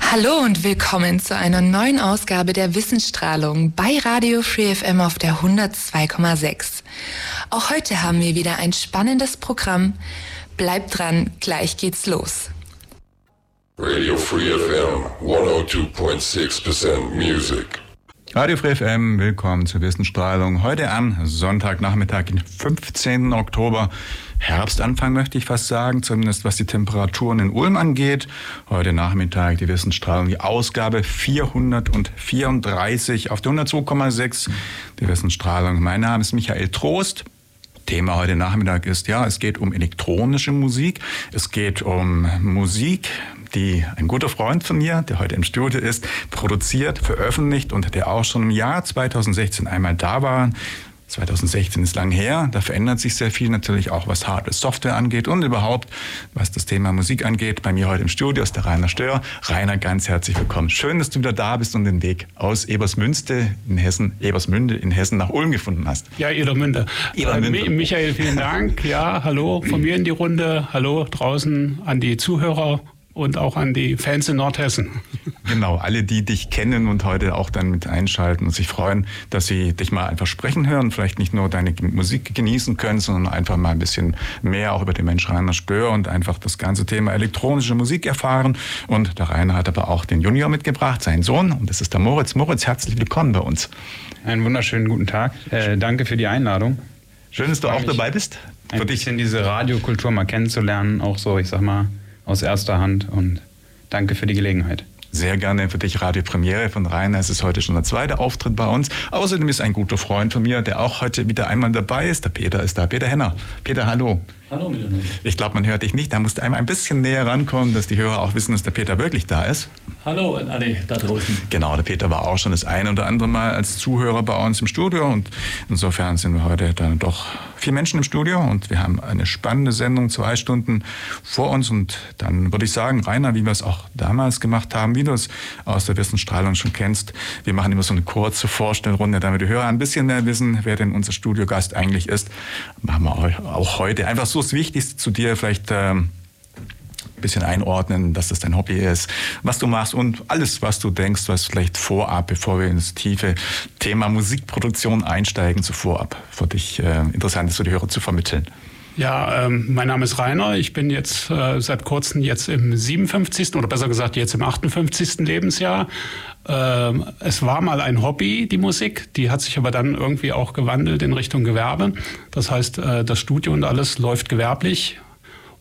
Hallo und willkommen zu einer neuen Ausgabe der Wissensstrahlung bei Radio Free FM auf der 102,6. Auch heute haben wir wieder ein spannendes Programm. Bleibt dran, gleich geht's los. Radio Free FM 102.6% Music. Radio Free FM, willkommen zur Wissensstrahlung. Heute am Sonntagnachmittag, den 15. Oktober. Herbstanfang möchte ich fast sagen, zumindest was die Temperaturen in Ulm angeht. Heute Nachmittag die Wissensstrahlung, die Ausgabe 434 auf der 102,6. Die Wissensstrahlung. Mein Name ist Michael Trost. Thema heute Nachmittag ist, ja, es geht um elektronische Musik. Es geht um Musik, die ein guter Freund von mir, der heute im Studio ist, produziert, veröffentlicht und der auch schon im Jahr 2016 einmal da war. 2016 ist lang her, da verändert sich sehr viel natürlich auch, was Hardware, Software angeht und überhaupt, was das Thema Musik angeht. Bei mir heute im Studio ist der Rainer Stör. Rainer, ganz herzlich willkommen. Schön, dass du wieder da bist und den Weg aus Ebersmünste in Hessen, Ebersmünde in Hessen nach Ulm gefunden hast. Ja, Edermünde. Edermünde. Äh, Michael, vielen Dank. Ja, hallo von mir in die Runde. Hallo draußen an die Zuhörer und auch an die Fans in Nordhessen. Genau, alle, die dich kennen und heute auch dann mit einschalten und sich freuen, dass sie dich mal einfach sprechen hören, vielleicht nicht nur deine Musik genießen können, sondern einfach mal ein bisschen mehr auch über den Mensch Rainer Stör und einfach das ganze Thema elektronische Musik erfahren. Und der Rainer hat aber auch den Junior mitgebracht, seinen Sohn, und das ist der Moritz. Moritz, herzlich willkommen bei uns. Einen wunderschönen guten Tag. Äh, danke für die Einladung. Schön, dass du auch dabei bist. Ein bisschen diese Radiokultur mal kennenzulernen, auch so, ich sag mal, aus erster Hand und danke für die Gelegenheit. Sehr gerne für dich Radio Premiere von Rainer. Es ist heute schon der zweite Auftritt bei uns. Außerdem ist ein guter Freund von mir, der auch heute wieder einmal dabei ist. Der Peter ist da. Peter Henner. Peter, hallo. Hallo miteinander. Ich glaube, man hört dich nicht. Da musst du einmal ein bisschen näher rankommen, dass die Hörer auch wissen, dass der Peter wirklich da ist. Hallo an alle da draußen. Genau, der Peter war auch schon das eine oder andere Mal als Zuhörer bei uns im Studio und insofern sind wir heute dann doch vier Menschen im Studio und wir haben eine spannende Sendung, zwei Stunden vor uns und dann würde ich sagen, Rainer, wie wir es auch damals gemacht haben, wie du es aus der Wissensstrahlung schon kennst, wir machen immer so eine kurze Vorstellrunde, damit die Hörer ein bisschen mehr wissen, wer denn unser Studiogast eigentlich ist. Machen wir auch heute einfach so das Wichtigste zu dir vielleicht ähm, ein bisschen einordnen, dass das dein Hobby ist, was du machst und alles, was du denkst, was vielleicht vorab, bevor wir ins tiefe Thema Musikproduktion einsteigen, so vorab für dich äh, interessant ist für die Hörer zu vermitteln. Ja, ähm, mein Name ist Rainer. Ich bin jetzt äh, seit kurzem jetzt im 57. oder besser gesagt jetzt im 58. Lebensjahr. Ähm, es war mal ein Hobby, die Musik. Die hat sich aber dann irgendwie auch gewandelt in Richtung Gewerbe. Das heißt, äh, das Studio und alles läuft gewerblich.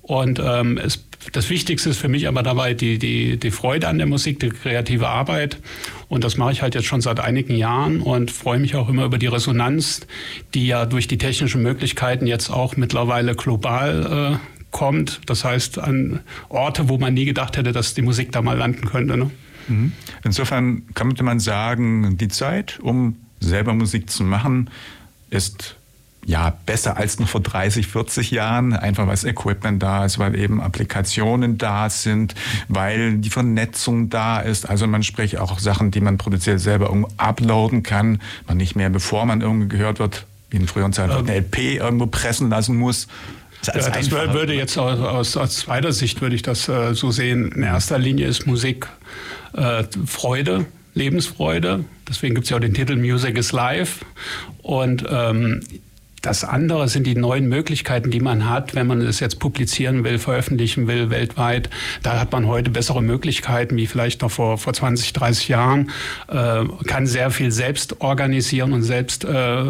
Und ähm, es das Wichtigste ist für mich aber dabei die, die, die Freude an der Musik, die kreative Arbeit. Und das mache ich halt jetzt schon seit einigen Jahren und freue mich auch immer über die Resonanz, die ja durch die technischen Möglichkeiten jetzt auch mittlerweile global äh, kommt. Das heißt, an Orte, wo man nie gedacht hätte, dass die Musik da mal landen könnte. Ne? Mhm. Insofern könnte man sagen, die Zeit, um selber Musik zu machen, ist ja, besser als noch vor 30, 40 Jahren, einfach weil das Equipment da ist, weil eben Applikationen da sind, weil die Vernetzung da ist. Also man spricht auch Sachen, die man produziert selber irgendwo uploaden kann, man nicht mehr, bevor man irgendwie gehört wird, wie in früheren Zeiten, ähm, eine LP irgendwo pressen lassen muss. Das, ja, das würde jetzt aus, aus, aus, zweiter Sicht würde ich das äh, so sehen. In erster Linie ist Musik äh, Freude, Lebensfreude. Deswegen gibt es ja auch den Titel Music is Life. Und ähm, das andere sind die neuen Möglichkeiten, die man hat, wenn man es jetzt publizieren will, veröffentlichen will weltweit. Da hat man heute bessere Möglichkeiten, wie vielleicht noch vor, vor 20, 30 Jahren. Äh, kann sehr viel selbst organisieren und selbst äh,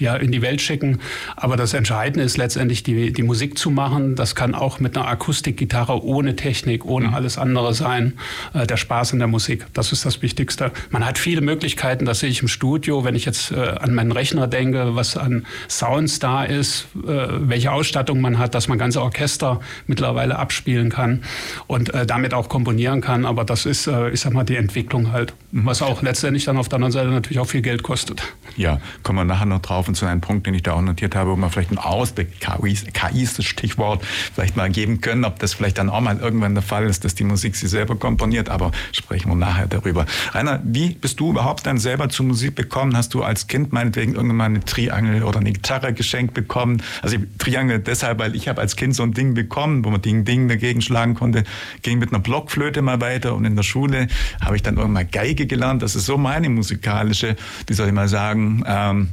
ja, in die Welt schicken. Aber das Entscheidende ist letztendlich, die, die Musik zu machen. Das kann auch mit einer Akustikgitarre ohne Technik, ohne mhm. alles andere sein. Äh, der Spaß in der Musik, das ist das Wichtigste. Man hat viele Möglichkeiten, das sehe ich im Studio, wenn ich jetzt äh, an meinen Rechner denke, was an Sounds da ist, äh, welche Ausstattung man hat, dass man ganze Orchester mittlerweile abspielen kann und äh, damit auch komponieren kann. Aber das ist, äh, ich sag mal, die Entwicklung halt, Mhm. was auch letztendlich dann auf der anderen Seite natürlich auch viel Geld kostet. Ja, kommen wir nachher noch drauf und zu einem Punkt, den ich da auch notiert habe, wo wir vielleicht einen Ausblick, KI, KI ist das Stichwort, vielleicht mal geben können, ob das vielleicht dann auch mal irgendwann der Fall ist, dass die Musik sie selber komponiert, aber sprechen wir nachher darüber. Rainer, wie bist du überhaupt dann selber zur Musik gekommen? Hast du als Kind meinetwegen irgendwann mal eine Triangel oder eine Gitarre geschenkt bekommen? Also Triangel deshalb, weil ich habe als Kind so ein Ding bekommen, wo man Ding Ding dagegen schlagen konnte, ging mit einer Blockflöte mal weiter und in der Schule habe ich dann irgendwann Geige gelernt. Das ist so meine musikalische, wie soll ich mal sagen, ähm,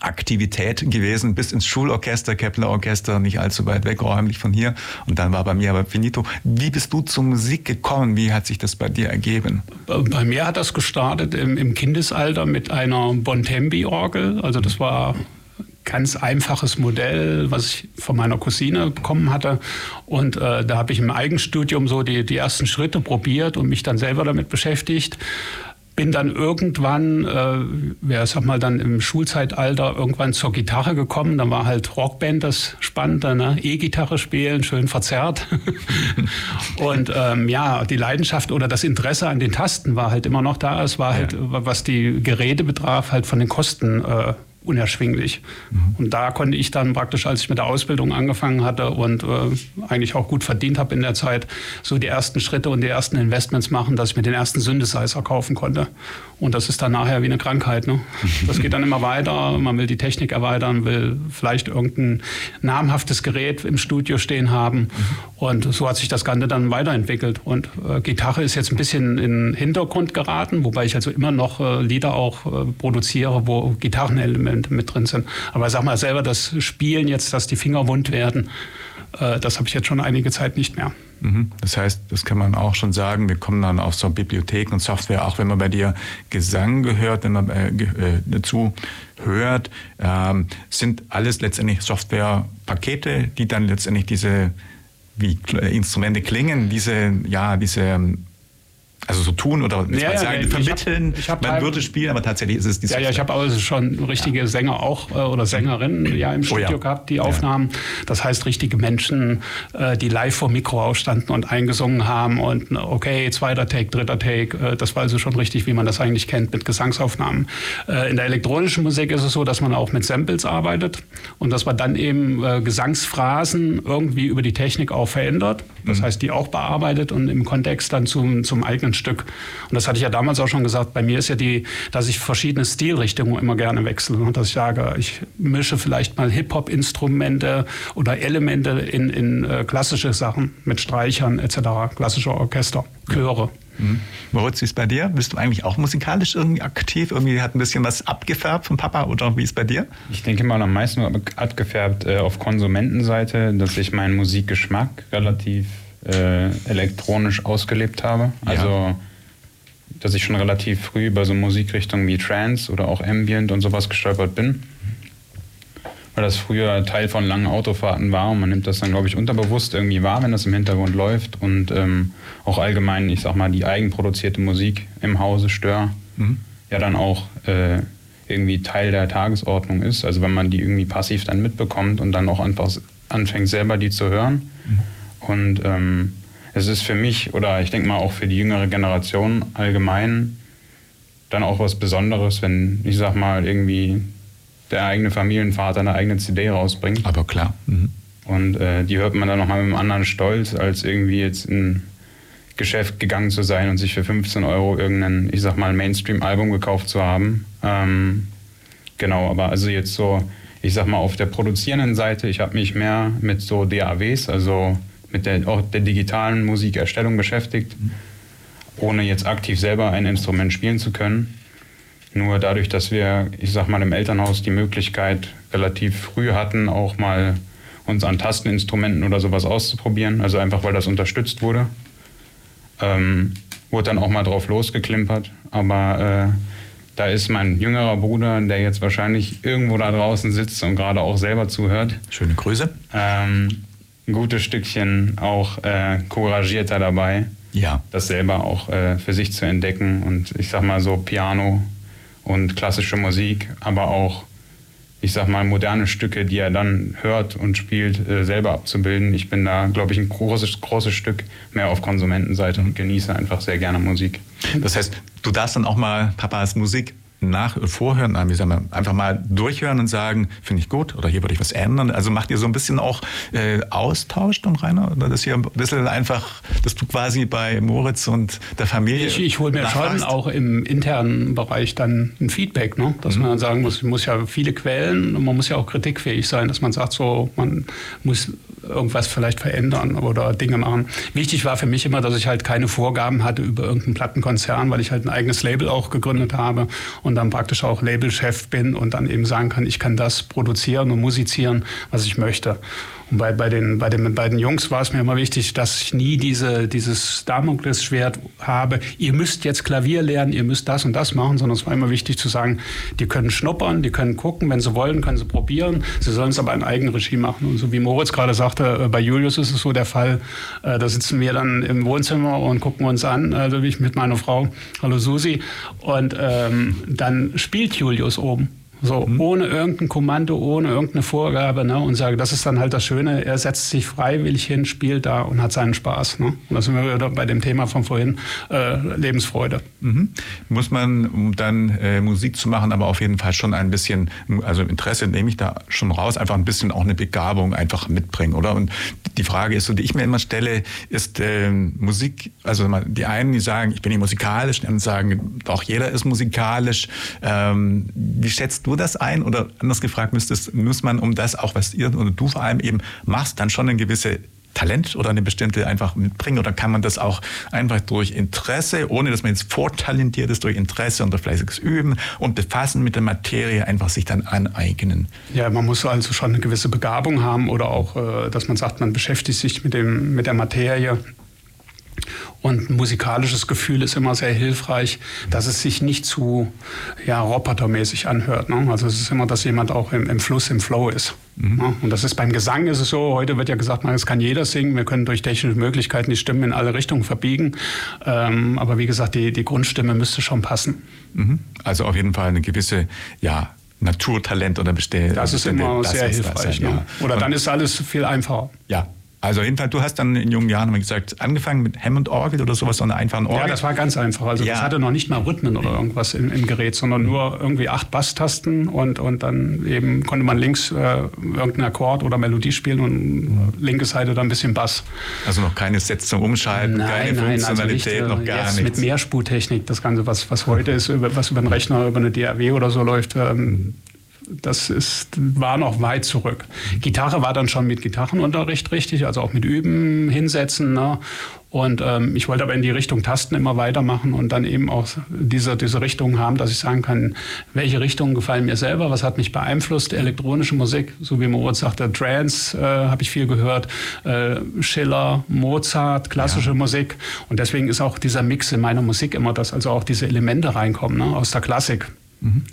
Aktivität gewesen, bis ins Schulorchester, Kepler Orchester, nicht allzu weit weg, räumlich von hier. Und dann war bei mir aber finito. Wie bist du zur Musik gekommen? Wie hat sich das bei dir ergeben? Bei mir hat das gestartet im, Kindesalter mit einer Bontempi-Orgel. Also das war ganz einfaches Modell, was ich von meiner Cousine bekommen hatte. Und äh, da habe ich im Eigenstudium so die, die ersten Schritte probiert und mich dann selber damit beschäftigt. Bin dann irgendwann, äh, ja, sag mal, dann im Schulzeitalter irgendwann zur Gitarre gekommen. Dann war halt Rockband das Spannende, ne? E-Gitarre spielen, schön verzerrt. und ähm, ja, die Leidenschaft oder das Interesse an den Tasten war halt immer noch da. Es war halt, was die Geräte betraf, halt von den Kosten äh, unerschwinglich. Mhm. Und da konnte ich dann praktisch, als ich mit der Ausbildung angefangen hatte und äh, eigentlich auch gut verdient habe in der Zeit, so die ersten Schritte und die ersten Investments machen, dass ich mir den ersten Synthesizer kaufen konnte. Und das ist dann nachher wie eine Krankheit. Ne? Das geht dann immer weiter. Man will die Technik erweitern, will vielleicht irgendein namhaftes Gerät im Studio stehen haben. Und so hat sich das Ganze dann weiterentwickelt. Und äh, Gitarre ist jetzt ein bisschen in den Hintergrund geraten, wobei ich also immer noch äh, Lieder auch äh, produziere, wo Gitarrenelemente mit drin sind. Aber sag mal selber, das Spielen jetzt, dass die Finger wund werden, äh, das habe ich jetzt schon einige Zeit nicht mehr. Mhm. Das heißt, das kann man auch schon sagen, wir kommen dann auf so Bibliotheken und Software, auch wenn man bei dir Gesang gehört, wenn man äh, dazu hört, ähm, sind alles letztendlich Softwarepakete, die dann letztendlich diese, wie Instrumente klingen, diese, ja, diese also so tun oder ja, ja, sagen, ich vermitteln, hab, ich hab man würde spielen, aber tatsächlich ist es die Ja, ja, ich habe also schon richtige ja. Sänger auch äh, oder Sängerinnen ja im Studio oh, ja. gehabt, die Aufnahmen. Das heißt richtige Menschen, äh, die live vor Mikro ausstanden und eingesungen haben und okay, zweiter Take, dritter Take. Äh, das war also schon richtig, wie man das eigentlich kennt mit Gesangsaufnahmen. In der elektronischen Musik ist es so, dass man auch mit Samples arbeitet und dass man dann eben Gesangsphrasen irgendwie über die Technik auch verändert. Das mhm. heißt, die auch bearbeitet und im Kontext dann zum, zum eigenen Stück. Und das hatte ich ja damals auch schon gesagt. Bei mir ist ja die, dass ich verschiedene Stilrichtungen immer gerne wechsle. Und dass ich sage, ich mische vielleicht mal Hip-Hop-Instrumente oder Elemente in, in äh, klassische Sachen mit Streichern etc., klassische Orchester, Chöre. Mhm. Moritz, wie ist bei dir? Bist du eigentlich auch musikalisch irgendwie aktiv? Irgendwie hat ein bisschen was abgefärbt vom Papa oder wie ist bei dir? Ich denke mal am meisten abgefärbt äh, auf Konsumentenseite, dass ich meinen Musikgeschmack relativ äh, elektronisch ausgelebt habe. Also, ja. dass ich schon relativ früh über so Musikrichtungen wie Trance oder auch Ambient und sowas gestolpert bin. Weil das früher Teil von langen Autofahrten war und man nimmt das dann, glaube ich, unterbewusst irgendwie wahr, wenn das im Hintergrund läuft und ähm, auch allgemein, ich sag mal, die eigenproduzierte Musik im Hause Stör mhm. ja dann auch äh, irgendwie Teil der Tagesordnung ist. Also wenn man die irgendwie passiv dann mitbekommt und dann auch einfach anfängt selber die zu hören. Mhm und ähm, es ist für mich oder ich denke mal auch für die jüngere Generation allgemein dann auch was Besonderes, wenn ich sag mal irgendwie der eigene Familienvater eine eigene CD rausbringt. Aber klar. Mhm. Und äh, die hört man dann nochmal mit einem anderen Stolz, als irgendwie jetzt in Geschäft gegangen zu sein und sich für 15 Euro irgendein, ich sag mal, Mainstream-Album gekauft zu haben. Ähm, genau, aber also jetzt so, ich sag mal, auf der produzierenden Seite, ich habe mich mehr mit so DAWs, also mit der, auch der digitalen Musikerstellung beschäftigt, ohne jetzt aktiv selber ein Instrument spielen zu können. Nur dadurch, dass wir, ich sag mal, im Elternhaus die Möglichkeit relativ früh hatten, auch mal uns an Tasteninstrumenten oder sowas auszuprobieren, also einfach weil das unterstützt wurde, ähm, wurde dann auch mal drauf losgeklimpert. Aber äh, da ist mein jüngerer Bruder, der jetzt wahrscheinlich irgendwo da draußen sitzt und gerade auch selber zuhört. Schöne Grüße. Ähm, ein gutes Stückchen auch äh, couragierter dabei, ja. das selber auch äh, für sich zu entdecken. Und ich sag mal so Piano und klassische Musik, aber auch ich sag mal, moderne Stücke, die er dann hört und spielt, äh, selber abzubilden. Ich bin da, glaube ich, ein großes, großes Stück mehr auf Konsumentenseite und genieße einfach sehr gerne Musik. Das heißt, du darfst dann auch mal Papas Musik nach vorhören, wie sagen wir, einfach mal durchhören und sagen, finde ich gut oder hier würde ich was ändern. Also macht ihr so ein bisschen auch äh, Austausch dann, Rainer? Oder das hier ein bisschen einfach, dass du quasi bei Moritz und der Familie. Ich, ich hole mir nachfragst. schon auch im internen Bereich dann ein Feedback, ne? dass mhm. man sagen muss, muss ja viele Quellen und man muss ja auch kritikfähig sein, dass man sagt, so, man muss irgendwas vielleicht verändern oder Dinge machen. Wichtig war für mich immer, dass ich halt keine Vorgaben hatte über irgendeinen Plattenkonzern, weil ich halt ein eigenes Label auch gegründet habe und dann praktisch auch Labelchef bin und dann eben sagen kann, ich kann das produzieren und musizieren, was ich möchte. Und bei, bei, den, bei den beiden Jungs war es mir immer wichtig, dass ich nie diese, dieses Damoklesschwert habe, ihr müsst jetzt Klavier lernen, ihr müsst das und das machen, sondern es war immer wichtig zu sagen, die können schnuppern, die können gucken, wenn sie wollen, können sie probieren, sie sollen es aber in Eigenregie machen. Und so wie Moritz gerade sagte, äh, bei Julius ist es so der Fall, äh, da sitzen wir dann im Wohnzimmer und gucken uns an, also wie ich mit meiner Frau, hallo Susi, und ähm, dann spielt Julius oben. So, mhm. ohne irgendein Kommando, ohne irgendeine Vorgabe, ne? Und sage, das ist dann halt das Schöne, er setzt sich freiwillig hin, spielt da und hat seinen Spaß. Ne? Und da sind wir wieder bei dem Thema von vorhin, äh, Lebensfreude. Mhm. Muss man, um dann äh, Musik zu machen, aber auf jeden Fall schon ein bisschen, also Interesse nehme ich da schon raus, einfach ein bisschen auch eine Begabung einfach mitbringen, oder? Und die Frage ist so, die ich mir immer stelle, ist äh, Musik, also die einen, die sagen, ich bin nicht musikalisch, die anderen sagen, auch jeder ist musikalisch. Ähm, wie schätzt du du das ein? Oder anders gefragt, müsstest, muss man um das auch, was ihr oder du vor allem eben machst, dann schon eine gewisse Talent oder eine bestimmte einfach mitbringen? Oder kann man das auch einfach durch Interesse, ohne dass man jetzt vortalentiert ist, durch Interesse und durch fleißiges Üben und Befassen mit der Materie einfach sich dann aneignen? Ja, man muss also schon eine gewisse Begabung haben oder auch, äh, dass man sagt, man beschäftigt sich mit, dem, mit der Materie und ein musikalisches Gefühl ist immer sehr hilfreich, dass es sich nicht zu ja, robotermäßig anhört. Ne? Also es ist immer, dass jemand auch im, im Fluss, im Flow ist. Mhm. Ne? Und das ist beim Gesang ist es so, heute wird ja gesagt, man, es kann jeder singen, wir können durch technische Möglichkeiten die Stimmen in alle Richtungen verbiegen. Ähm, aber wie gesagt, die, die Grundstimme müsste schon passen. Mhm. Also auf jeden Fall eine gewisse, ja, Naturtalent oder Bestell. Das ist immer sehr hilfreich. Sein, ne? ja. Oder dann ist alles viel einfacher. Ja, also jedenfalls, du hast dann in jungen Jahren, wie gesagt, angefangen mit Hammond-Orgel oder sowas, so einer einfachen Orgel. Ja, das war ganz einfach. Also ja. das hatte noch nicht mal Rhythmen oder irgendwas im, im, Gerät, sondern nur irgendwie acht Basstasten und, und dann eben konnte man links äh, irgendeinen Akkord oder Melodie spielen und linke Seite dann ein bisschen Bass. Also noch keine Sets zum Umschalten, nein, keine nein, also Funktionalität, also noch gar nichts. Mit Mehrspurtechnik, das Ganze, was, was heute ist, was über den Rechner, über eine DAW oder so läuft, ähm, das ist, war noch weit zurück. Gitarre war dann schon mit Gitarrenunterricht richtig, also auch mit Üben, Hinsetzen. Ne? Und ähm, ich wollte aber in die Richtung Tasten immer weitermachen und dann eben auch diese, diese Richtung haben, dass ich sagen kann, welche Richtungen gefallen mir selber, was hat mich beeinflusst, elektronische Musik, so wie Moritz sagte, Trance äh, habe ich viel gehört, äh, Schiller, Mozart, klassische ja. Musik. Und deswegen ist auch dieser Mix in meiner Musik immer das, also auch diese Elemente reinkommen ne, aus der Klassik. Mhm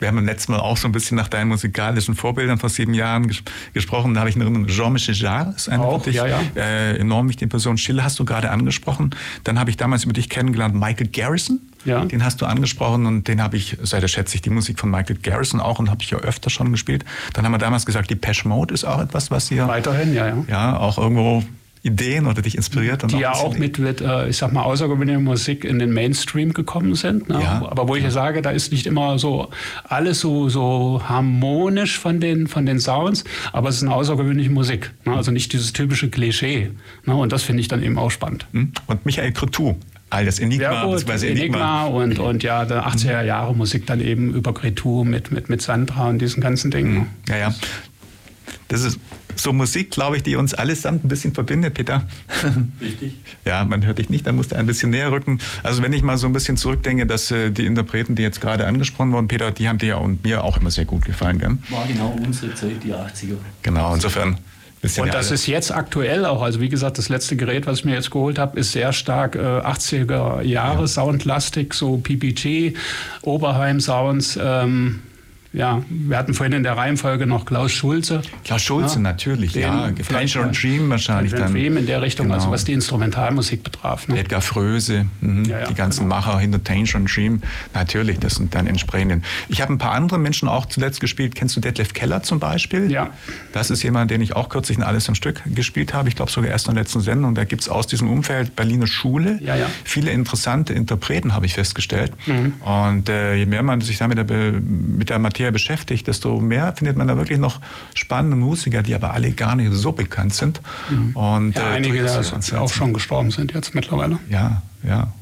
wir haben beim letzten Mal auch so ein bisschen nach deinen musikalischen Vorbildern vor sieben Jahren ges gesprochen. Da habe ich eine Erinnerung, Jean-Michel Jarre ist eine auch, ja, ja. Äh, enorm wichtige Person. Schiller hast du gerade angesprochen. Dann habe ich damals über dich kennengelernt Michael Garrison. Ja. Den hast du angesprochen und den habe ich, seitdem schätze ich die Musik von Michael Garrison auch und habe ich ja öfter schon gespielt. Dann haben wir damals gesagt, die Pesh Mode ist auch etwas, was ihr... Weiterhin, ja, ja. Ja, auch irgendwo Ideen oder dich inspiriert? Und die ja auch mit, mit, äh, ich sag mal, außergewöhnliche Musik in den Mainstream gekommen sind. Ne? Ja, Aber wo ich ja sage, da ist nicht immer so alles so, so harmonisch von den, von den Sounds, aber es ist eine außergewöhnliche Musik. Ne? Also nicht dieses typische Klischee. Ne? Und das finde ich dann eben auch spannend. Hm? Und Michael Cretou, all das Enigma, ja, gut, Enigma. Enigma und, und ja, der 80er Jahre Musik dann eben über Cretou mit, mit, mit Sandra und diesen ganzen Dingen. Ne? Ja, ja. Das ist so Musik, glaube ich, die uns allesamt ein bisschen verbindet, Peter. Richtig. Ja, man hört dich nicht, da musst du ein bisschen näher rücken. Also wenn ich mal so ein bisschen zurückdenke, dass äh, die Interpreten, die jetzt gerade angesprochen wurden, Peter, die haben dir und mir auch immer sehr gut gefallen, gell? War genau unsere Zeit, die 80er. Genau, insofern. Und das ist jetzt aktuell auch. Also wie gesagt, das letzte Gerät, was ich mir jetzt geholt habe, ist sehr stark äh, 80er Jahre ja. Soundlastig, so PPG, Oberheim Sounds. Ähm, ja, wir hatten vorhin in der Reihenfolge noch Klaus Schulze. Klaus Schulze, Ja, natürlich, den ja. vielleicht Financial Dream wahrscheinlich Adrian dann. Dream in der Richtung, also Genau. was die Instrumentalmusik betraf. Ne? Edgar Fröse, mhm. Ja, ja, die ganzen genau. Macher hinter Tangerine Dream, natürlich, das sind dann entsprechenden. Ich habe ein paar andere Menschen auch zuletzt gespielt. Kennst du Detlef Keller zum Beispiel? Ja. Das ist jemand, den ich auch kürzlich in Alles am Stück gespielt habe. Ich glaube sogar erst in der letzten Sendung. Da gibt es aus diesem Umfeld Berliner Schule viele interessante Interpreten, habe ich festgestellt. Mhm. Und äh, je mehr man sich damit der, Be- mit der Materie beschäftigt, desto mehr findet man da wirklich noch spannende Musiker, die aber alle gar nicht so bekannt sind. Und, Mhm. Ja, äh, einige, die auch schon gestorben sind jetzt mittlerweile. Ja, ja.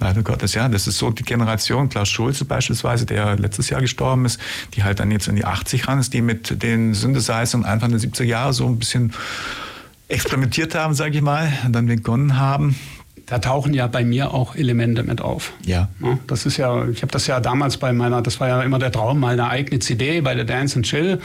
Leider Gottes, ja. Das ist so die Generation, Klaus Schulze beispielsweise, der letztes Jahr gestorben ist, die halt dann jetzt in die 80 ran ist, die mit den Synthesizern Anfang der 70er Jahre so ein bisschen experimentiert haben, sage ich mal, und dann begonnen haben. Da tauchen ja bei mir auch Elemente mit auf. Ja. Das ist ja, ich habe das ja damals bei meiner, das war ja immer der Traum, mal eine eigene CD bei der Dance and Chill.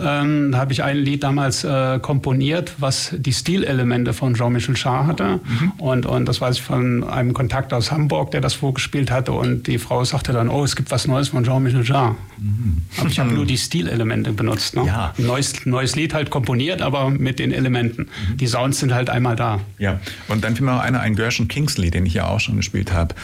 Ähm, da habe ich ein Lied damals äh, komponiert, was die Stilelemente von Jean-Michel Jarre hatte. Und, und das weiß ich von einem Kontakt aus Hamburg, der das vorgespielt hatte. Und die Frau sagte dann, oh, es gibt was Neues von Jean-Michel Jarre. Aber ich habe nur die Stilelemente benutzt. Ne? Ja. Ein neues, neues Lied halt komponiert, aber mit den Elementen. Die Sounds sind halt einmal da. Ja, und dann fiel mir noch einer, ein Gershon Kingsley, den ich ja auch schon gespielt habe.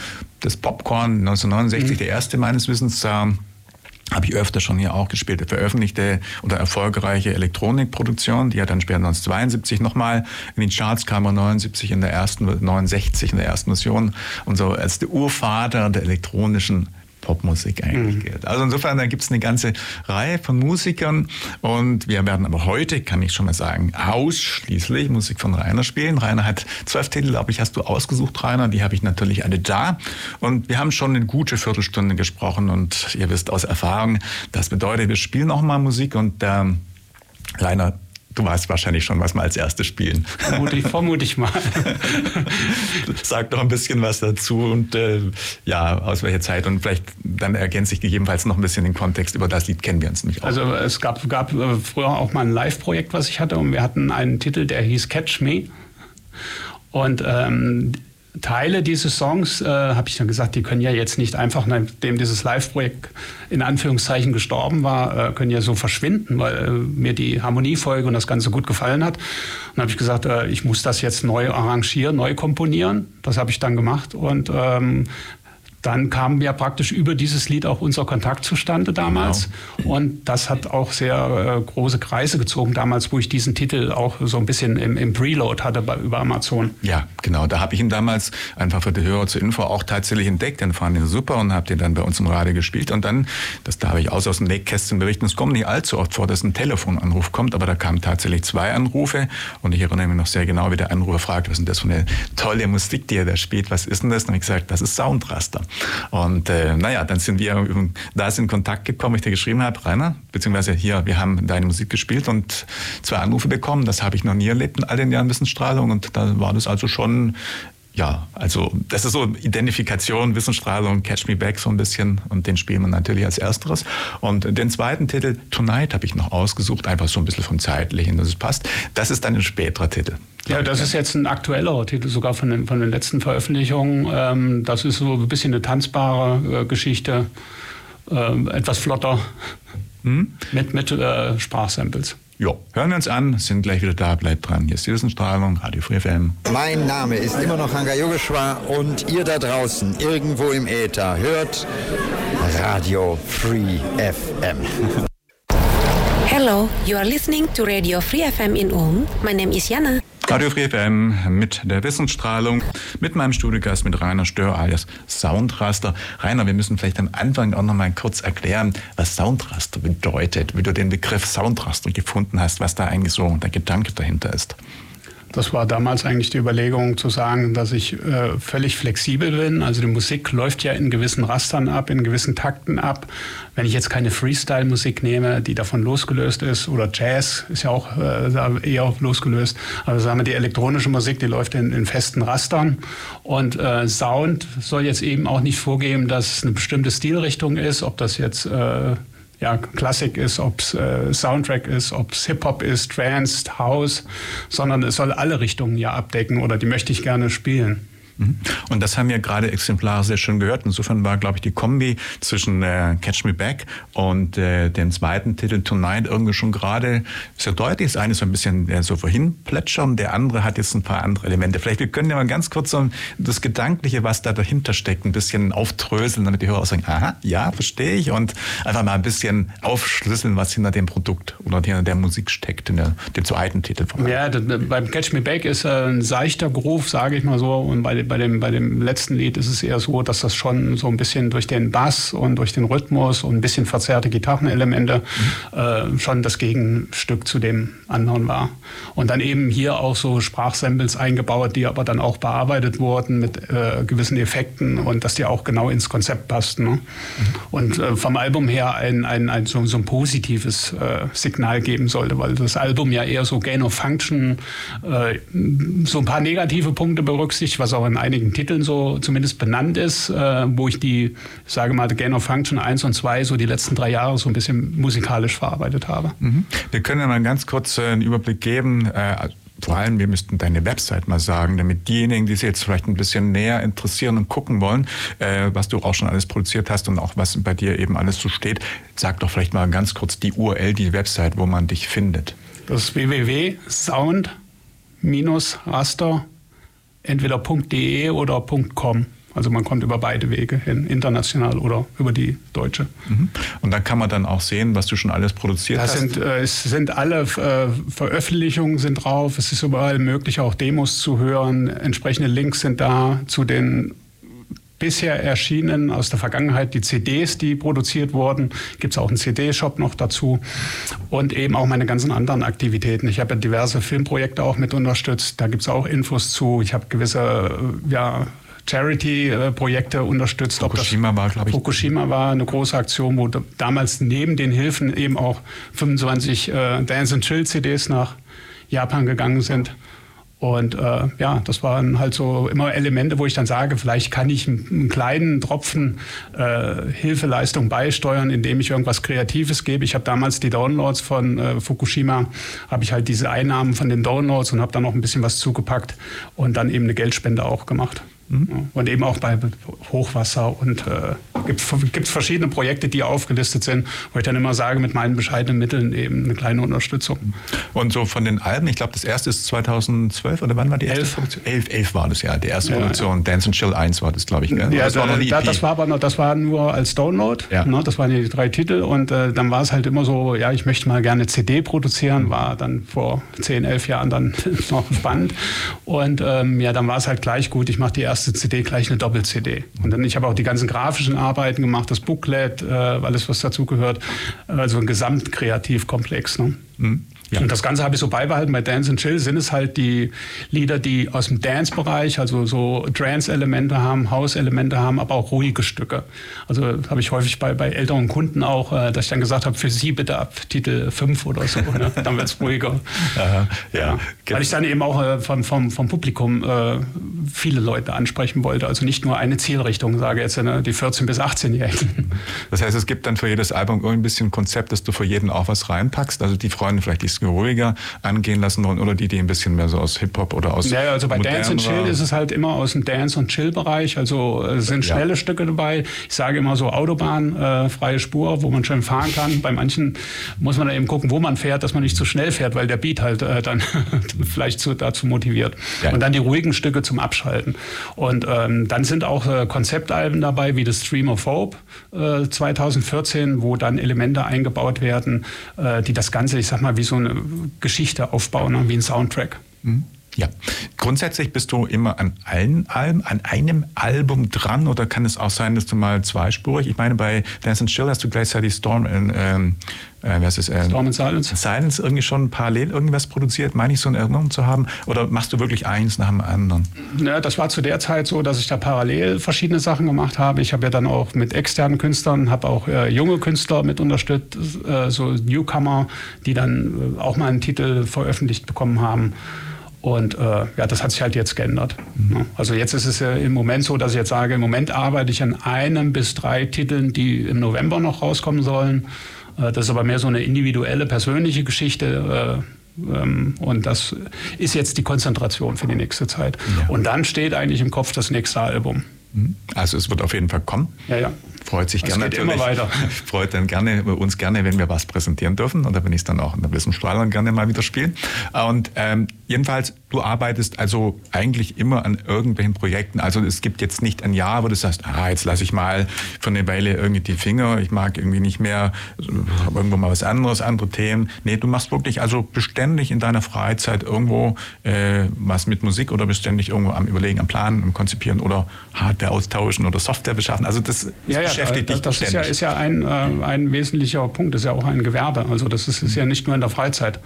Das Popcorn 1969, der erste meines Wissens, äh, habe ich öfter schon hier auch gespielt. Der veröffentlichte oder erfolgreiche Elektronikproduktion, die hat dann später 1972 nochmal in die Charts kam, er 79 in der ersten, 69 in der ersten Version und so als der Urvater der elektronischen Popmusik eigentlich gilt. Also insofern, da gibt es eine ganze Reihe von Musikern und wir werden aber heute, kann ich schon mal sagen, ausschließlich Musik von Rainer spielen. Rainer hat zwölf Titel, glaube ich, hast du ausgesucht, Rainer. Die habe ich natürlich alle da. Und wir haben schon eine gute Viertelstunde gesprochen und ihr wisst aus Erfahrung, das bedeutet, wir spielen auch mal Musik und ähm, Rainer, du weißt wahrscheinlich schon, was wir als erstes spielen. Vermute ich, vermute ich mal. Sag doch ein bisschen was dazu und äh, ja, aus welcher Zeit und vielleicht dann ergänze ich gegebenenfalls noch ein bisschen den Kontext. Über das Lied kennen wir uns nämlich auch. Also es gab, gab äh, früher auch mal ein Live-Projekt, was ich hatte und wir hatten einen Titel, der hieß Catch Me. Und ähm, Teile dieses Songs, äh, habe ich dann gesagt, die können ja jetzt nicht einfach, nachdem dieses Live-Projekt in Anführungszeichen gestorben war, äh, können ja so verschwinden, weil äh, mir die Harmoniefolge und das Ganze gut gefallen hat. Und habe ich gesagt, äh, ich muss das jetzt neu arrangieren, neu komponieren. Das habe ich dann gemacht und ähm, dann kam ja praktisch über dieses Lied auch unser Kontakt zustande damals. Und das hat auch sehr äh, große Kreise gezogen damals, wo ich diesen Titel auch so ein bisschen im, im Preload hatte bei, über Amazon. Ja, genau. Da habe ich ihn damals einfach für die Hörer zur Info auch tatsächlich entdeckt. Dann fand ihn super und habe den dann bei uns im Radio gespielt. Und dann, das darf ich aus aus dem Nähkästchen berichten, es kommt nicht allzu oft vor, dass ein Telefonanruf kommt, aber da kamen tatsächlich zwei Anrufe. Und ich erinnere mich noch sehr genau, wie der Anrufer fragt, was ist denn das für eine tolle Musik, die er da spielt? Was ist denn das? Und dann habe ich gesagt, das ist Soundraster. Und äh, naja, dann sind wir da in Kontakt gekommen, ich dir geschrieben habe, Rainer, beziehungsweise hier, wir haben deine Musik gespielt und zwei Anrufe bekommen. Das habe ich noch nie erlebt in all den Jahren Wissensstrahlung. Und da war das also schon ja, also das ist so Identifikation, Wissensstrahlung, Catch Me Back so ein bisschen und den spielen wir natürlich als ersteres. Und den zweiten Titel, Tonight, habe ich noch ausgesucht, einfach so ein bisschen vom Zeitlichen, dass es passt. Das ist dann ein späterer Titel. Ja, das ist jetzt ein aktuellerer Titel, sogar von den, von den letzten Veröffentlichungen. Ähm, das ist so ein bisschen eine tanzbare äh, Geschichte, ähm, etwas flotter, mit, mit äh, Sprachsamples. Jo, hören wir uns an, sind gleich wieder da, bleibt dran. Hier ist die Wissensstrahlung, Radio Free FM. Mein Name ist immer noch Hanga Yogeshwar und ihr da draußen, irgendwo im Äther, hört Radio Free FM. Hello, you are listening to Radio Free FM in Ulm. My name is Jana. Radio Free FM mit der Wissensstrahlung, mit meinem Studiogast, mit Rainer Stör alias Soundraster. Rainer, wir müssen vielleicht am Anfang auch noch mal kurz erklären, was Soundraster bedeutet, wie du den Begriff Soundraster gefunden hast, was da eigentlich so der Gedanke dahinter ist. Das war damals eigentlich die Überlegung zu sagen, dass ich äh, völlig flexibel bin. Also die Musik läuft ja in gewissen Rastern ab, in gewissen Takten ab. Wenn ich jetzt keine Freestyle-Musik nehme, die davon losgelöst ist, oder Jazz ist ja auch äh, eher losgelöst, aber sagen wir, die elektronische Musik, die läuft in, in festen Rastern. Und äh, Sound soll jetzt eben auch nicht vorgeben, dass es eine bestimmte Stilrichtung ist, ob das jetzt äh, ja, Klassik ist, ob es äh, Soundtrack ist, ob es Hip-Hop ist, Trance, House, sondern es soll alle Richtungen ja abdecken oder die möchte ich gerne spielen. Mhm. Und das haben wir gerade exemplarisch sehr schön gehört. Insofern war, glaube ich, die Kombi zwischen äh, Catch Me Back und äh, dem zweiten Titel Tonight irgendwie schon gerade sehr deutlich. Das eine ist so ein bisschen äh, so vorhin plätschern, der andere hat jetzt ein paar andere Elemente. Vielleicht wir können ja mal ganz kurz so das Gedankliche, was da dahinter steckt, ein bisschen auftröseln, damit die Hörer auch sagen, aha, ja, verstehe ich und einfach mal ein bisschen aufschlüsseln, was hinter dem Produkt oder hinter der Musik steckt, in der, dem zweiten Titel. Ja, beim Catch Me Back ist ein seichter Groove, sage ich mal so, und bei bei dem, bei dem letzten Lied ist es eher so, dass das schon so ein bisschen durch den Bass und durch den Rhythmus und ein bisschen verzerrte Gitarrenelemente mhm. äh, schon das Gegenstück zu dem anderen war. Und dann eben hier auch so Sprachsamples eingebaut, die aber dann auch bearbeitet wurden mit äh, gewissen Effekten und dass die auch genau ins Konzept passten. Ne? Mhm. Und äh, vom Album her ein, ein, ein, so, so ein positives äh, Signal geben sollte, weil das Album ja eher so Gain of Function, äh, so ein paar negative Punkte berücksichtigt, was auch in einigen Titeln so zumindest benannt ist, äh, wo ich die, sage mal, Gain of Function 1 und 2 so die letzten drei Jahre so ein bisschen musikalisch verarbeitet habe. Mhm. Wir können ja mal ganz kurz äh, einen Überblick geben. Äh, vor allem, wir müssten deine Website mal sagen, damit diejenigen, die sich jetzt vielleicht ein bisschen näher interessieren und gucken wollen, äh, was du auch schon alles produziert hast und auch was bei dir eben alles so steht, sag doch vielleicht mal ganz kurz die URL, die Website, wo man dich findet. Das ist www.sound-raster.com entweder .de oder .com. Also man kommt über beide Wege hin, international oder über die deutsche. Mhm. Und dann kann man dann auch sehen, was du schon alles produziert das hast. Sind, äh, es sind alle äh, Veröffentlichungen sind drauf. Es ist überall möglich, auch Demos zu hören. Entsprechende Links sind da zu den bisher erschienen aus der Vergangenheit die CDs, die produziert wurden. Gibt es auch einen CD-Shop noch dazu. Und eben auch meine ganzen anderen Aktivitäten. Ich habe ja diverse Filmprojekte auch mit unterstützt. Da gibt es auch Infos zu. Ich habe gewisse äh, ja, Charity-Projekte unterstützt. Fukushima war, glaube ich. Fukushima war eine große Aktion, wo damals neben den Hilfen eben auch 25 äh, Dance and Chill CDs nach Japan gegangen sind. Und äh, ja, das waren halt so immer Elemente, wo ich dann sage, vielleicht kann ich einen, einen kleinen Tropfen äh, Hilfeleistung beisteuern, indem ich irgendwas Kreatives gebe. Ich habe damals die Downloads von äh, Fukushima, habe ich halt diese Einnahmen von den Downloads und habe dann noch ein bisschen was zugepackt und dann eben eine Geldspende auch gemacht. Mhm. Und eben auch bei Hochwasser und äh, gibt es verschiedene Projekte, die aufgelistet sind, wo ich dann immer sage, mit meinen bescheidenen Mitteln eben eine kleine Unterstützung. Und so von den Alben, ich glaube, das erste ist 2012 oder wann war die erste elf. Produktion? Elf, elf war das ja, die erste ja, Produktion. Ja. Dance and Chill 1 war das, glaube ich. Gell? Ja, das, war noch die EP. das war aber noch, das war nur als Download. Ja. Ne, das waren die drei Titel und äh, dann war es halt immer so, ja, ich möchte mal gerne CD produzieren, war dann vor zehn, elf Jahren dann noch spannend. Und ähm, ja, dann war es halt gleich gut, ich mache die erste CD gleich eine Doppel-CD. Und dann, ich habe auch die ganzen grafischen Arbeiten gemacht, das Booklet, äh, alles, was dazugehört. Also ein Gesamtkreativkomplex. Ne? Mhm. Ja. Und das Ganze habe ich so beibehalten. Bei Dance and Chill sind es halt die Lieder, die aus dem Dance-Bereich, also so Trance-Elemente haben, House-Elemente haben, aber auch ruhige Stücke. Also habe ich häufig bei, bei älteren Kunden auch, äh, dass ich dann gesagt habe, für Sie bitte ab Titel 5 oder so. Ne? Dann wird es ruhiger. Aha, ja. ja. Weil ich dann eben auch äh, vom, vom, vom Publikum äh, viele Leute ansprechen wollte. Also nicht nur eine Zielrichtung, sage jetzt ne, die 14- bis 18-Jährigen. Das heißt, es gibt dann für jedes Album irgendwie ein bisschen Konzept, dass du für jeden auch was reinpackst. Also die Freunde vielleicht die bisschen ruhiger angehen lassen wollen oder die, die ein bisschen mehr so aus Hip-Hop oder aus. Ja, also bei Dance und Chill ist es halt immer aus dem Dance- und Chill-Bereich. Also es äh, sind schnelle ja. Stücke dabei. Ich sage immer so Autobahn, äh, Spur, wo man schön fahren kann. Bei manchen muss man dann eben gucken, wo man fährt, dass man nicht zu schnell fährt, weil der Beat halt äh, dann vielleicht zu, dazu motiviert. Ja. Und dann die ruhigen Stücke zum Abschalten. Und ähm, dann sind auch äh, Konzeptalben dabei, wie das Stream of Hope 2014, äh, wo dann Elemente eingebaut werden, äh, die das Ganze, ich sag mal, wie so eine Geschichte aufbauen, wie ein Soundtrack. Mhm. Ja, grundsätzlich bist du immer an allen Alben, an einem Album dran oder kann es auch sein, dass du mal zweispurig, ich meine bei Dance and Chill hast du gleichzeitig Storm, äh, äh, was ist, äh, Storm and Silence. Silence irgendwie schon parallel irgendwas produziert, meine ich so in Erinnerung zu haben oder machst du wirklich eins nach dem anderen? Ja, das war zu der Zeit so, dass ich da parallel verschiedene Sachen gemacht habe. Ich habe ja dann auch mit externen Künstlern, habe auch äh, junge Künstler mit unterstützt, äh, so Newcomer, die dann äh, auch mal einen Titel veröffentlicht bekommen haben. Und äh, ja, das hat sich halt jetzt geändert. Mhm. Also jetzt ist es ja im Moment so, dass ich jetzt sage, im Moment arbeite ich an einem bis drei Titeln, die im November noch rauskommen sollen. Äh, das ist aber mehr so eine individuelle, persönliche Geschichte. Äh, Ähm, und das ist jetzt die Konzentration für die nächste Zeit. Ja. Und dann steht eigentlich im Kopf das nächste Album. Also es wird auf jeden Fall kommen. Ja, ja. Freut sich gerne weiter. Freut dann gerne uns gerne, wenn wir was präsentieren dürfen. Und da bin ich dann auch in der Wissensstrahlung gerne mal wieder spielen. Und ähm, jedenfalls, du arbeitest also eigentlich immer an irgendwelchen Projekten. Also es gibt jetzt nicht ein Jahr, wo du sagst, ah, jetzt lasse ich mal für eine Weile irgendwie die Finger. Ich mag irgendwie nicht mehr irgendwo mal was anderes, andere Themen. Nee, du machst wirklich also beständig in deiner Freizeit irgendwo äh, was mit Musik oder beständig irgendwo am Überlegen, am Planen, am Konzipieren oder Hardware austauschen oder Software beschaffen. Also das Ja, ja, beschäftigt dich das ist ja, ist ja ein, äh, ein wesentlicher Punkt, das ist ja auch ein Gewerbe. Also das ist, ist ja nicht nur in der Freizeit.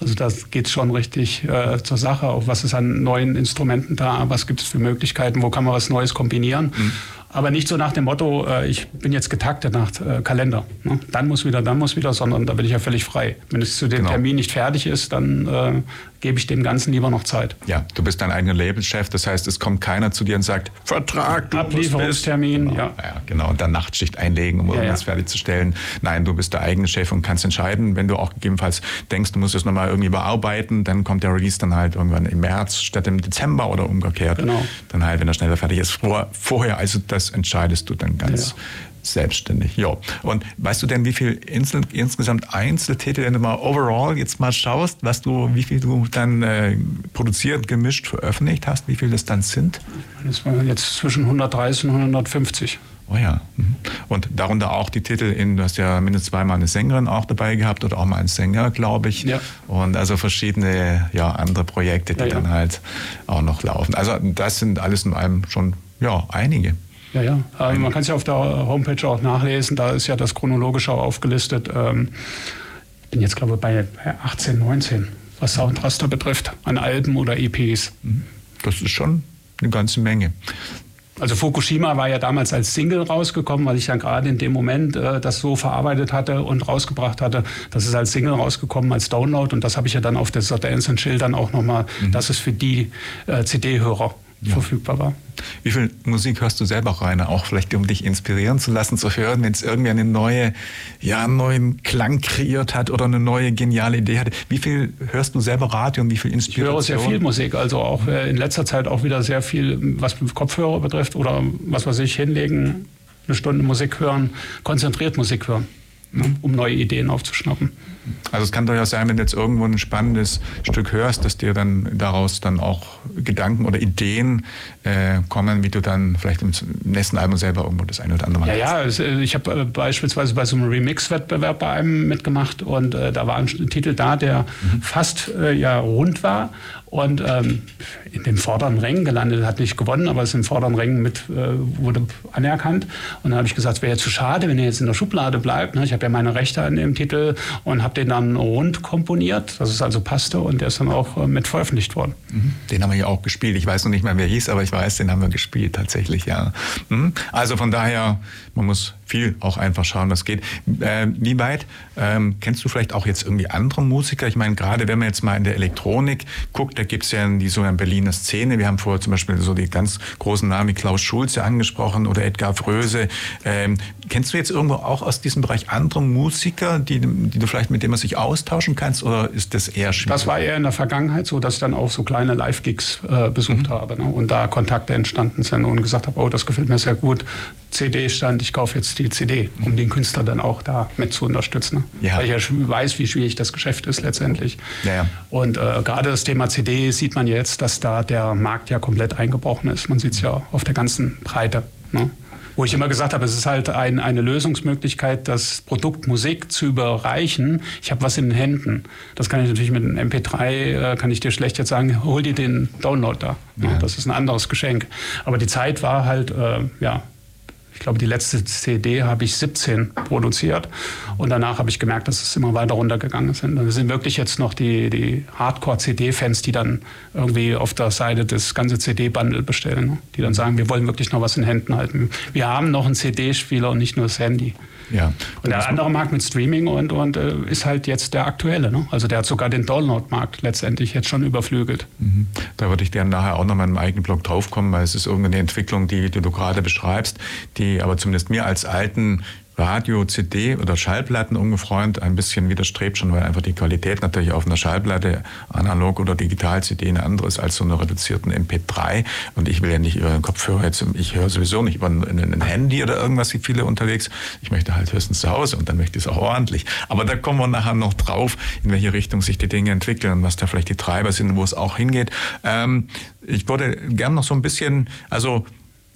Also da geht es schon richtig äh, zur Sache. Auch was ist an neuen Instrumenten da? Was gibt es für Möglichkeiten? Wo kann man was Neues kombinieren? Mhm. Aber nicht so nach dem Motto, äh, ich bin jetzt getaktet nach äh, Kalender. Ne? Dann muss wieder, dann muss wieder, sondern da bin ich ja völlig frei. Wenn es zu dem Genau. Termin nicht fertig ist, dann äh, gebe ich dem Ganzen lieber noch Zeit. Ja, du bist dein eigener Labelchef, das heißt, es kommt keiner zu dir und sagt, Vertrag, du Ablieferungstermin, Genau, ja. ja, genau. Und dann Nachtschicht einlegen, um Ja, irgendwas ja. fertigzustellen. Nein, du bist der eigene Chef und kannst entscheiden. Wenn du auch gegebenenfalls denkst, du musst es nochmal irgendwie überarbeiten, dann kommt der Release dann halt irgendwann im März statt im Dezember oder umgekehrt. Genau. Dann halt, wenn er schneller fertig ist. Vor, vorher, also das entscheidest du dann ganz selbstständig. Ja. Und weißt du denn, wie viel Insel, insgesamt Einzeltitel, wenn du mal overall jetzt mal schaust, was du, wie viel du dann äh, produziert, gemischt, veröffentlicht hast, wie viel das dann sind? Das waren jetzt zwischen 130 und 150. Oh ja. Mhm. Und darunter auch die Titel in, du hast ja mindestens zweimal eine Sängerin auch dabei gehabt oder auch mal einen Sänger, glaube ich. Ja. Und also verschiedene, ja, andere Projekte, die Ja, ja. dann halt auch noch laufen. Also das sind alles in allem schon, ja, einige. Ja, ja. Ähm, man kann es ja auf der Homepage auch nachlesen. Da ist ja das chronologisch auch aufgelistet. Ähm, ich bin jetzt, glaube ich, bei 18, 19, was Soundraster betrifft, an Alben oder EPs. Das ist schon eine ganze Menge. Also Fukushima war ja damals als Single rausgekommen, weil ich dann gerade in dem Moment äh, das so verarbeitet hatte und rausgebracht hatte. Das ist als Single rausgekommen, als Download und das habe ich ja dann auf der Dance and Chill dann auch nochmal, dass es für die äh, CD-Hörer verfügbar war. Wie viel Musik hörst du selber rein? Auch vielleicht, um dich inspirieren zu lassen, zu hören, wenn es irgendwie eine neue, ja, einen neuen Klang kreiert hat oder eine neue geniale Idee hat. Wie viel hörst du selber Radio und wie viel Ich Inspiration? höre sehr viel Musik, also auch äh, in letzter Zeit auch wieder sehr viel, was Kopfhörer betrifft oder was weiß ich, hinlegen, eine Stunde Musik hören, konzentriert Musik hören, ne, um neue Ideen aufzuschnappen. Also es kann durchaus sein, wenn du jetzt irgendwo ein spannendes Stück hörst, dass dir dann daraus dann auch Gedanken oder Ideen äh, kommen, wie du dann vielleicht im nächsten Album selber irgendwo das eine oder andere Ja, Mal ja, es, äh, ich habe äh, beispielsweise bei so einem Remix-Wettbewerb bei einem mitgemacht und äh, da war ein Titel da, der fast äh, ja rund war und ähm, in den vorderen Rängen gelandet, hat nicht gewonnen, aber es in den vorderen Rängen mit äh, wurde anerkannt. Und dann habe ich gesagt, es wäre jetzt zu schade, wenn er jetzt in der Schublade bleibt. Ne? Ich habe ja meine Rechte an dem Titel und habe den dann rund komponiert, dass es also passte und der ist dann auch äh, mit veröffentlicht worden. Mhm. Den haben wir ja auch gespielt. Ich weiß noch nicht mehr, wer hieß, aber ich weiß, den haben wir gespielt tatsächlich, ja. Mhm. Also von daher, man muss viel auch einfach schauen, was geht. Äh, wie weit ähm, kennst du vielleicht auch jetzt irgendwie andere Musiker? Ich meine, gerade wenn man jetzt mal in der Elektronik guckt, da gibt es ja die so eine Berliner Szene. Wir haben vorher zum Beispiel so die ganz großen Namen wie Klaus Schulze angesprochen oder Edgar Fröse. Ähm, kennst du jetzt irgendwo auch aus diesem Bereich andere Musiker, die, die du vielleicht mit denen man sich austauschen kannst oder ist das eher schwierig? Das war eher in der Vergangenheit so, dass ich dann auch so kleine Live-Gigs äh, besucht habe ne? und da Kontakte entstanden sind und gesagt habe, oh, das gefällt mir sehr gut. CD-Stand, ich kaufe jetzt die CD, um den Künstler dann auch da mit zu unterstützen. Ne? Ja. Weil ich ja weiß, wie schwierig das Geschäft ist letztendlich. Ja, ja. Und äh, gerade das Thema CD sieht man jetzt, dass da der Markt ja komplett eingebrochen ist. Man sieht es ja auf der ganzen Breite. Ne? Wo ich immer gesagt habe, es ist halt ein, eine Lösungsmöglichkeit, das Produkt Musik zu überreichen. Ich habe was in den Händen. Das kann ich natürlich mit einem MP3, äh, kann ich dir schlecht jetzt sagen, hol dir den Download da. Ne? Das ist ein anderes Geschenk. Aber die Zeit war halt, äh, ja, ich glaube, die letzte CD habe ich 17 produziert und danach habe ich gemerkt, dass es immer weiter runtergegangen ist. Und es sind wirklich jetzt noch die, die Hardcore-CD-Fans, die dann irgendwie auf der Seite das ganze CD-Bundle bestellen, ne? die dann sagen, wir wollen wirklich noch was in Händen halten. Wir haben noch einen CD-Spieler und nicht nur das Handy. Ja. Und der andere Markt mit Streaming und, und äh, ist halt jetzt der aktuelle. Ne? Also der hat sogar den Download-Markt letztendlich jetzt schon überflügelt. Mhm. Da würde ich gerne nachher auch noch mal in meinem eigenen Blog draufkommen, weil es ist irgendeine Entwicklung, die, die du gerade beschreibst, die aber zumindest mir als alten Radio, CD oder Schallplatten ungefreund ein bisschen widerstrebt schon, weil einfach die Qualität natürlich auf einer Schallplatte, analog oder digital CD eine andere ist als so einer reduzierten MP3. Und ich will ja nicht über den Kopfhörer jetzt, ich höre sowieso nicht über ein, ein Handy oder irgendwas, wie viele unterwegs. Ich möchte halt höchstens zu Hause und dann möchte ich es auch ordentlich. Aber da kommen wir nachher noch drauf, in welche Richtung sich die Dinge entwickeln und was da vielleicht die Treiber sind, wo es auch hingeht. Ähm, ich würde gern noch so ein bisschen, also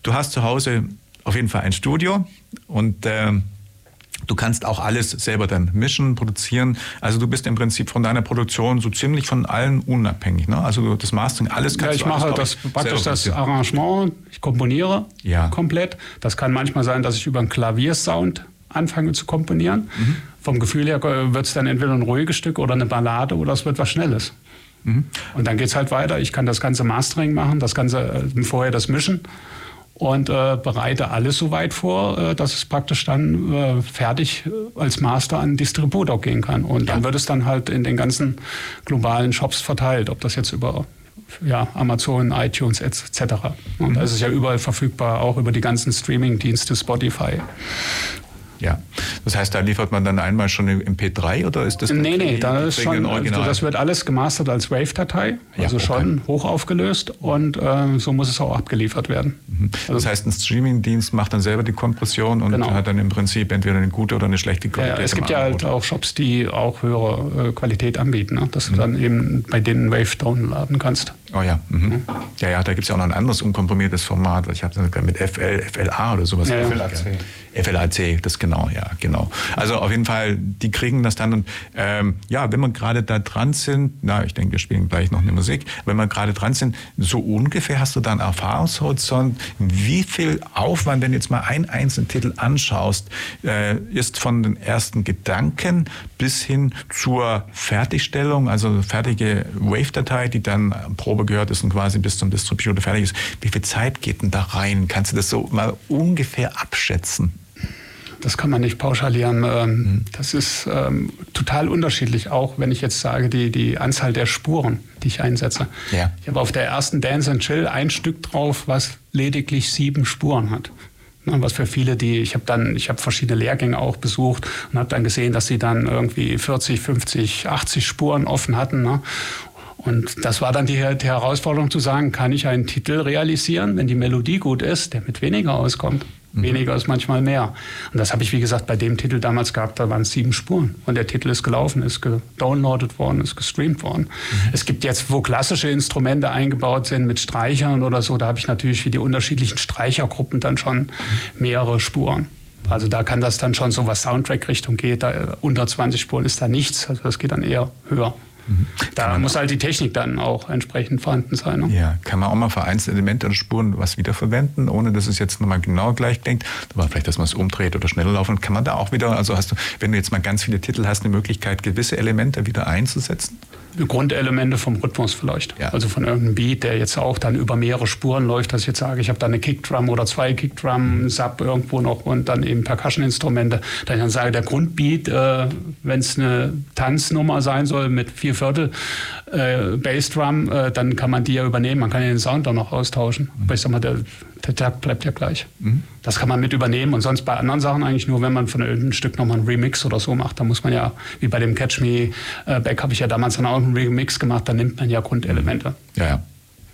du hast zu Hause auf jeden Fall ein Studio und äh, Du kannst auch alles selber dann mischen, produzieren. Also du bist im Prinzip von deiner Produktion so ziemlich von allen unabhängig. Ne? Also das Mastering, alles kannst ja, ich mache das praktisch das Arrangement, ich komponiere ja. komplett. Das kann manchmal sein, dass ich über einen Klaviersound anfange zu komponieren. Mhm. Vom Gefühl her wird es dann entweder ein ruhiges Stück oder eine Ballade oder es wird was Schnelles. Mhm. Und dann geht es halt weiter. Ich kann das ganze Mastering machen, das ganze äh, vorher das Mischen und äh, bereite alles so weit vor, äh, dass es praktisch dann äh, fertig äh, als Master an Distributor gehen kann. Und dann wird es dann halt in den ganzen globalen Shops verteilt, ob das jetzt über ja, Amazon, iTunes etc. Und mhm. da ist es ja überall verfügbar, auch über die ganzen Streaming-Dienste Spotify. Ja, das heißt, da liefert man dann einmal schon im P3 oder ist das? Nee, nee, da ist schon, also das wird alles gemastert als Wave-Datei, also ja, okay. schon hoch aufgelöst und äh, so muss es auch abgeliefert werden. Mhm. Also das heißt, ein Streaming-Dienst macht dann selber die Kompression und genau. hat dann im Prinzip entweder eine gute oder eine schlechte Qualität. Ja, es gibt ja halt auch Shops, die auch höhere äh, Qualität anbieten, ne? dass mhm. du dann eben bei denen Wave downladen kannst. Oh ja, mhm. mhm. ja, ja, da gibt es ja auch noch ein anderes unkomprimiertes Format. Ich habe mit FL, FLA oder sowas. Ja, FLAC. FLAC, das genau, ja, genau. Also auf jeden Fall, die kriegen das dann. Und ähm, ja, wenn wir gerade da dran sind, na, ich denke, wir spielen gleich noch eine Musik. Wenn wir gerade dran sind, so ungefähr hast du dann Erfahrungshorizont, wie viel Aufwand, wenn du jetzt mal einen einzelnen Titel anschaust, äh, ist von den ersten Gedanken bis hin zur Fertigstellung, also fertige Wave-Datei, die dann Probe gehört ist und quasi bis zum Distributor fertig ist. Wie viel Zeit geht denn da rein? Kannst du das so mal ungefähr abschätzen? Das kann man nicht pauschalieren. Ähm, mhm. Das ist ähm, total unterschiedlich, auch wenn ich jetzt sage, die, die Anzahl der Spuren, die ich einsetze. Ja. Ich habe auf der ersten Dance and Chill ein Stück drauf, was lediglich sieben Spuren hat. Ne, was für viele, die ich habe dann, ich habe verschiedene Lehrgänge auch besucht und habe dann gesehen, dass sie dann irgendwie 40, 50, 80 Spuren offen hatten. Ne? Und das war dann die, die, Herausforderung zu sagen, kann ich einen Titel realisieren, wenn die Melodie gut ist, der mit weniger auskommt? Mhm. Weniger ist manchmal mehr. Und das habe ich, wie gesagt, bei dem Titel damals gehabt, da waren es sieben Spuren. Und der Titel ist gelaufen, ist gedownloadet worden, ist gestreamt worden. Mhm. Es gibt jetzt, wo klassische Instrumente eingebaut sind mit Streichern oder so, da habe ich natürlich für die unterschiedlichen Streichergruppen dann schon mehrere Spuren. Also da kann das dann schon so, was Soundtrack-Richtung geht, da, unter 20 Spuren ist da nichts. Also das geht dann eher höher. Mhm. Da muss halt die Technik dann auch entsprechend vorhanden sein. Ne? Ja, kann man auch mal für Einzelelemente oder Spuren was wiederverwenden, ohne dass es jetzt nochmal genau gleich denkt. Aber vielleicht, dass man es umdreht oder schneller laufen, kann man da auch wieder, also hast du, wenn du jetzt mal ganz viele Titel hast, eine Möglichkeit, gewisse Elemente wieder einzusetzen? Grundelemente vom Rhythmus vielleicht. Ja. Also von irgendeinem Beat, der jetzt auch dann über mehrere Spuren läuft, dass ich jetzt sage, ich habe da eine Kickdrum oder zwei Kickdrum, Sub irgendwo noch und dann eben Percussion-Instrumente. Dass ich dann sage, der Grundbeat, äh, wenn es eine Tanznummer sein soll mit vier Viertel äh, Bassdrum, äh, dann kann man die ja übernehmen. Man kann ja den Sound auch noch austauschen. Mhm. Aber ich sag mal, der, der Takt bleibt ja gleich. Mhm. Das kann man mit übernehmen. Und sonst bei anderen Sachen eigentlich nur, wenn man von irgendeinem Stück nochmal einen Remix oder so macht. Da muss man ja, wie bei dem Catch Me äh, Back habe ich ja damals dann auch einen Remix gemacht. Da nimmt man ja Grundelemente. Ja, ja.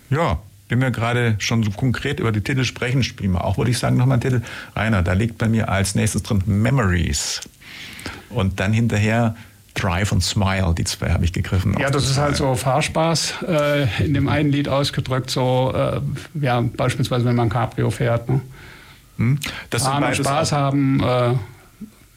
Ja, wenn wir gerade schon so konkret über die Titel sprechen, spielen wir auch, würde ich sagen, nochmal einen Titel. Rainer, da liegt bei mir als nächstes drin Memories. Und dann hinterher Drive und Smile, die zwei habe ich gegriffen. Ja, das ist halt so Fahrspaß äh, in dem einen Lied ausgedrückt, so äh, ja, beispielsweise wenn man Cabrio fährt. Ne? Hm? Das Fahren und Spaß haben, äh,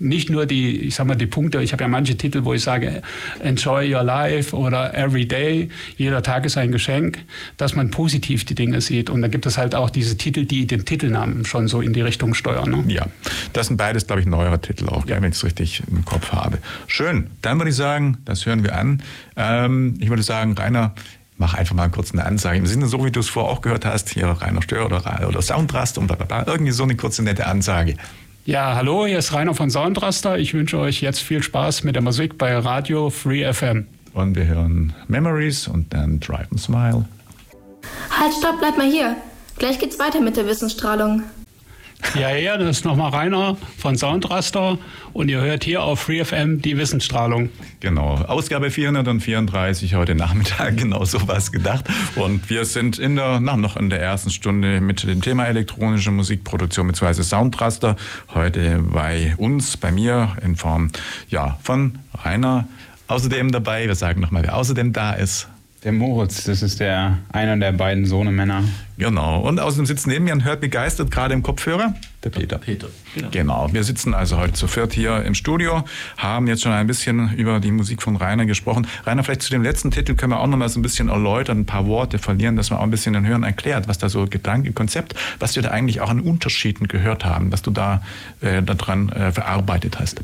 nicht nur die, ich sag mal, die Punkte, ich habe ja manche Titel, wo ich sage, enjoy your life oder every day, jeder Tag ist ein Geschenk, dass man positiv die Dinge sieht. Und da gibt es halt auch diese Titel, die den Titelnamen schon so in die Richtung steuern. Ne? Ja, das sind beides, glaube ich, neuere Titel auch, ja. wenn ich es richtig im Kopf habe. Schön, dann würde ich sagen, das hören wir an. Ähm, ich würde sagen, Rainer, mach einfach mal kurz eine Ansage. Im Sinne, so wie du es vorher auch gehört hast, hier Rainer Stör oder, oder Soundrast und bla, bla, bla, irgendwie so eine kurze nette Ansage. Ja, hallo, hier ist Rainer von Soundraster. Ich wünsche euch jetzt viel Spaß mit der Musik bei Radio Free FM. Und wir hören Memories und dann Drive and Smile. Halt, stopp, bleib mal hier. Gleich geht's weiter mit der Wissensstrahlung. Ja, ja, das ist nochmal Rainer von Soundraster und ihr hört hier auf FreeFM die Wissensstrahlung. Genau, Ausgabe 434 heute Nachmittag, genau so was gedacht. Und wir sind in der, na, noch in der ersten Stunde mit dem Thema elektronische Musikproduktion bzw. Soundraster. Heute bei uns, bei mir in Form ja, von Rainer. Außerdem dabei, wir sagen nochmal, wer außerdem da ist. Der Moritz, das ist der einer der beiden Sohnemänner. Genau. Und außerdem sitzt neben mir und hört begeistert gerade im Kopfhörer der Peter. Peter. Genau. genau. Wir sitzen also heute zu viert hier im Studio, haben jetzt schon ein bisschen über die Musik von Rainer gesprochen. Rainer, vielleicht zu dem letzten Titel können wir auch noch mal so ein bisschen erläutern, ein paar Worte verlieren, dass man auch ein bisschen den Hören erklärt, was da so Gedanke, Konzept, was wir da eigentlich auch an Unterschieden gehört haben, was du da äh, daran äh, verarbeitet hast.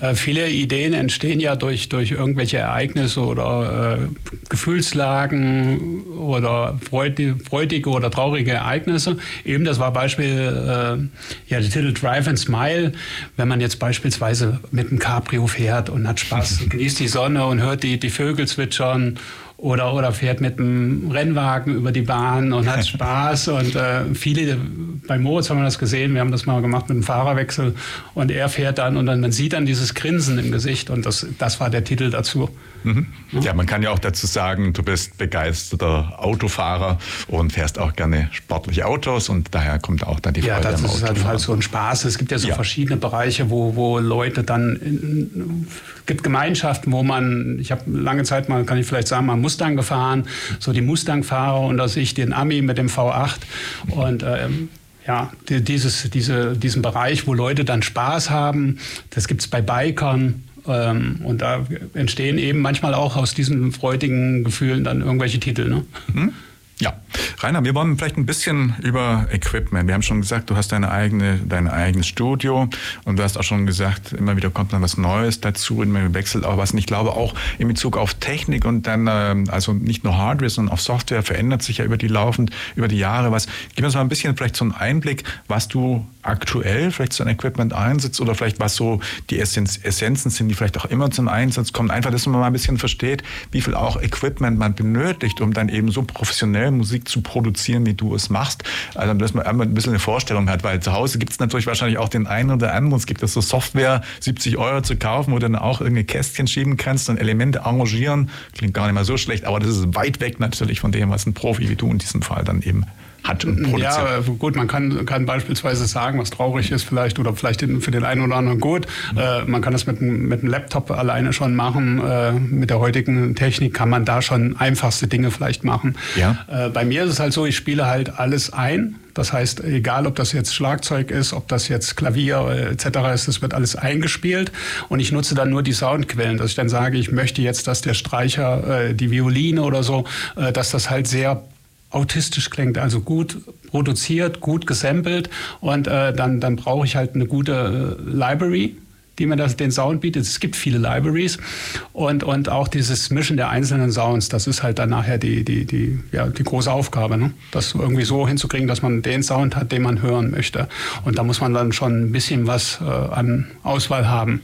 Äh, viele Ideen entstehen ja durch, durch irgendwelche Ereignisse oder äh, Gefühlslagen oder freudige, oder traurige Ereignisse. Eben das war Beispiel, äh, ja, der Titel Drive and Smile. Wenn man jetzt beispielsweise mit einem Cabrio fährt und hat Spaß, genießt die Sonne und hört die, die Vögel zwitschern oder, oder fährt mit einem Rennwagen über die Bahn und hat Spaß. und äh, viele, bei Moritz haben wir das gesehen, wir haben das mal gemacht mit einem Fahrerwechsel und er fährt dann und dann man sieht dann dieses Grinsen im Gesicht und das, das war der Titel dazu. Mhm. Ja, man kann ja auch dazu sagen, du bist begeisterter Autofahrer und fährst auch gerne sportliche Autos und daher kommt auch dann die Freude Ja, das ist halt, halt, so ein Spaß. Es gibt ja so ja. verschiedene Bereiche, wo, wo Leute dann, es gibt Gemeinschaften, wo man, ich habe lange Zeit mal, kann ich vielleicht sagen, mal Mustang gefahren, so die Mustang-Fahrer unter sich, den Ami mit dem V8 und ähm, ja, dieses, diese, diesen Bereich, wo Leute dann Spaß haben, das gibt es bei Bikern, ähm, und da entstehen eben manchmal auch aus diesen freudigen Gefühlen dann irgendwelche Titel. Ne? Mhm. Ja, Rainer, wir wollen vielleicht ein bisschen über Equipment. Wir haben schon gesagt, du hast deine eigene, dein eigenes Studio und du hast auch schon gesagt, immer wieder kommt dann was Neues dazu, immer wechselt auch was. Und ich glaube auch in Bezug auf Technik und dann, ähm, also nicht nur Hardware, sondern auch Software verändert sich ja über die laufend, über die Jahre was. Gib uns mal ein bisschen vielleicht so einen Einblick, was du aktuell vielleicht so ein Equipment einsetzt oder vielleicht was so die Essenz, Essenzen sind, die vielleicht auch immer zum Einsatz kommen. Einfach, dass man mal ein bisschen versteht, wie viel auch Equipment man benötigt, um dann eben so professionell Musik zu produzieren, wie du es machst. Also, dass man einmal ein bisschen eine Vorstellung hat, weil zu Hause gibt es natürlich wahrscheinlich auch den einen oder anderen. Es gibt ja so Software, 70 Euro zu kaufen, wo du dann auch irgendeine Kästchen schieben kannst und Elemente arrangieren. Klingt gar nicht mal so schlecht, aber das ist weit weg natürlich von dem, was ein Profi wie du in diesem Fall dann eben hat und produziert. Ja, gut, man kann, kann beispielsweise sagen, was traurig ist vielleicht oder vielleicht für den einen oder anderen gut. Mhm. Äh, man kann das mit, mit einem Laptop alleine schon machen. Äh, mit der heutigen Technik kann man da schon einfachste Dinge vielleicht machen. Ja. Äh, bei mir ist es halt so, ich spiele halt alles ein. Das heißt, egal ob das jetzt Schlagzeug ist, ob das jetzt Klavier äh, etc. ist, das wird alles eingespielt und ich nutze dann nur die Soundquellen, dass ich dann sage, ich möchte jetzt, dass der Streicher, äh, die Violine oder so, äh, dass das halt sehr autistisch klingt, also gut produziert, gut gesampelt und äh, dann, dann brauche ich halt eine gute äh, Library, die mir das, den Sound bietet. Es gibt viele Libraries und, und auch dieses Mischen der einzelnen Sounds, das ist halt dann nachher die, die, die, ja, die große Aufgabe, ne? das irgendwie so hinzukriegen, dass man den Sound hat, den man hören möchte. Und da muss man dann schon ein bisschen was äh, an Auswahl haben.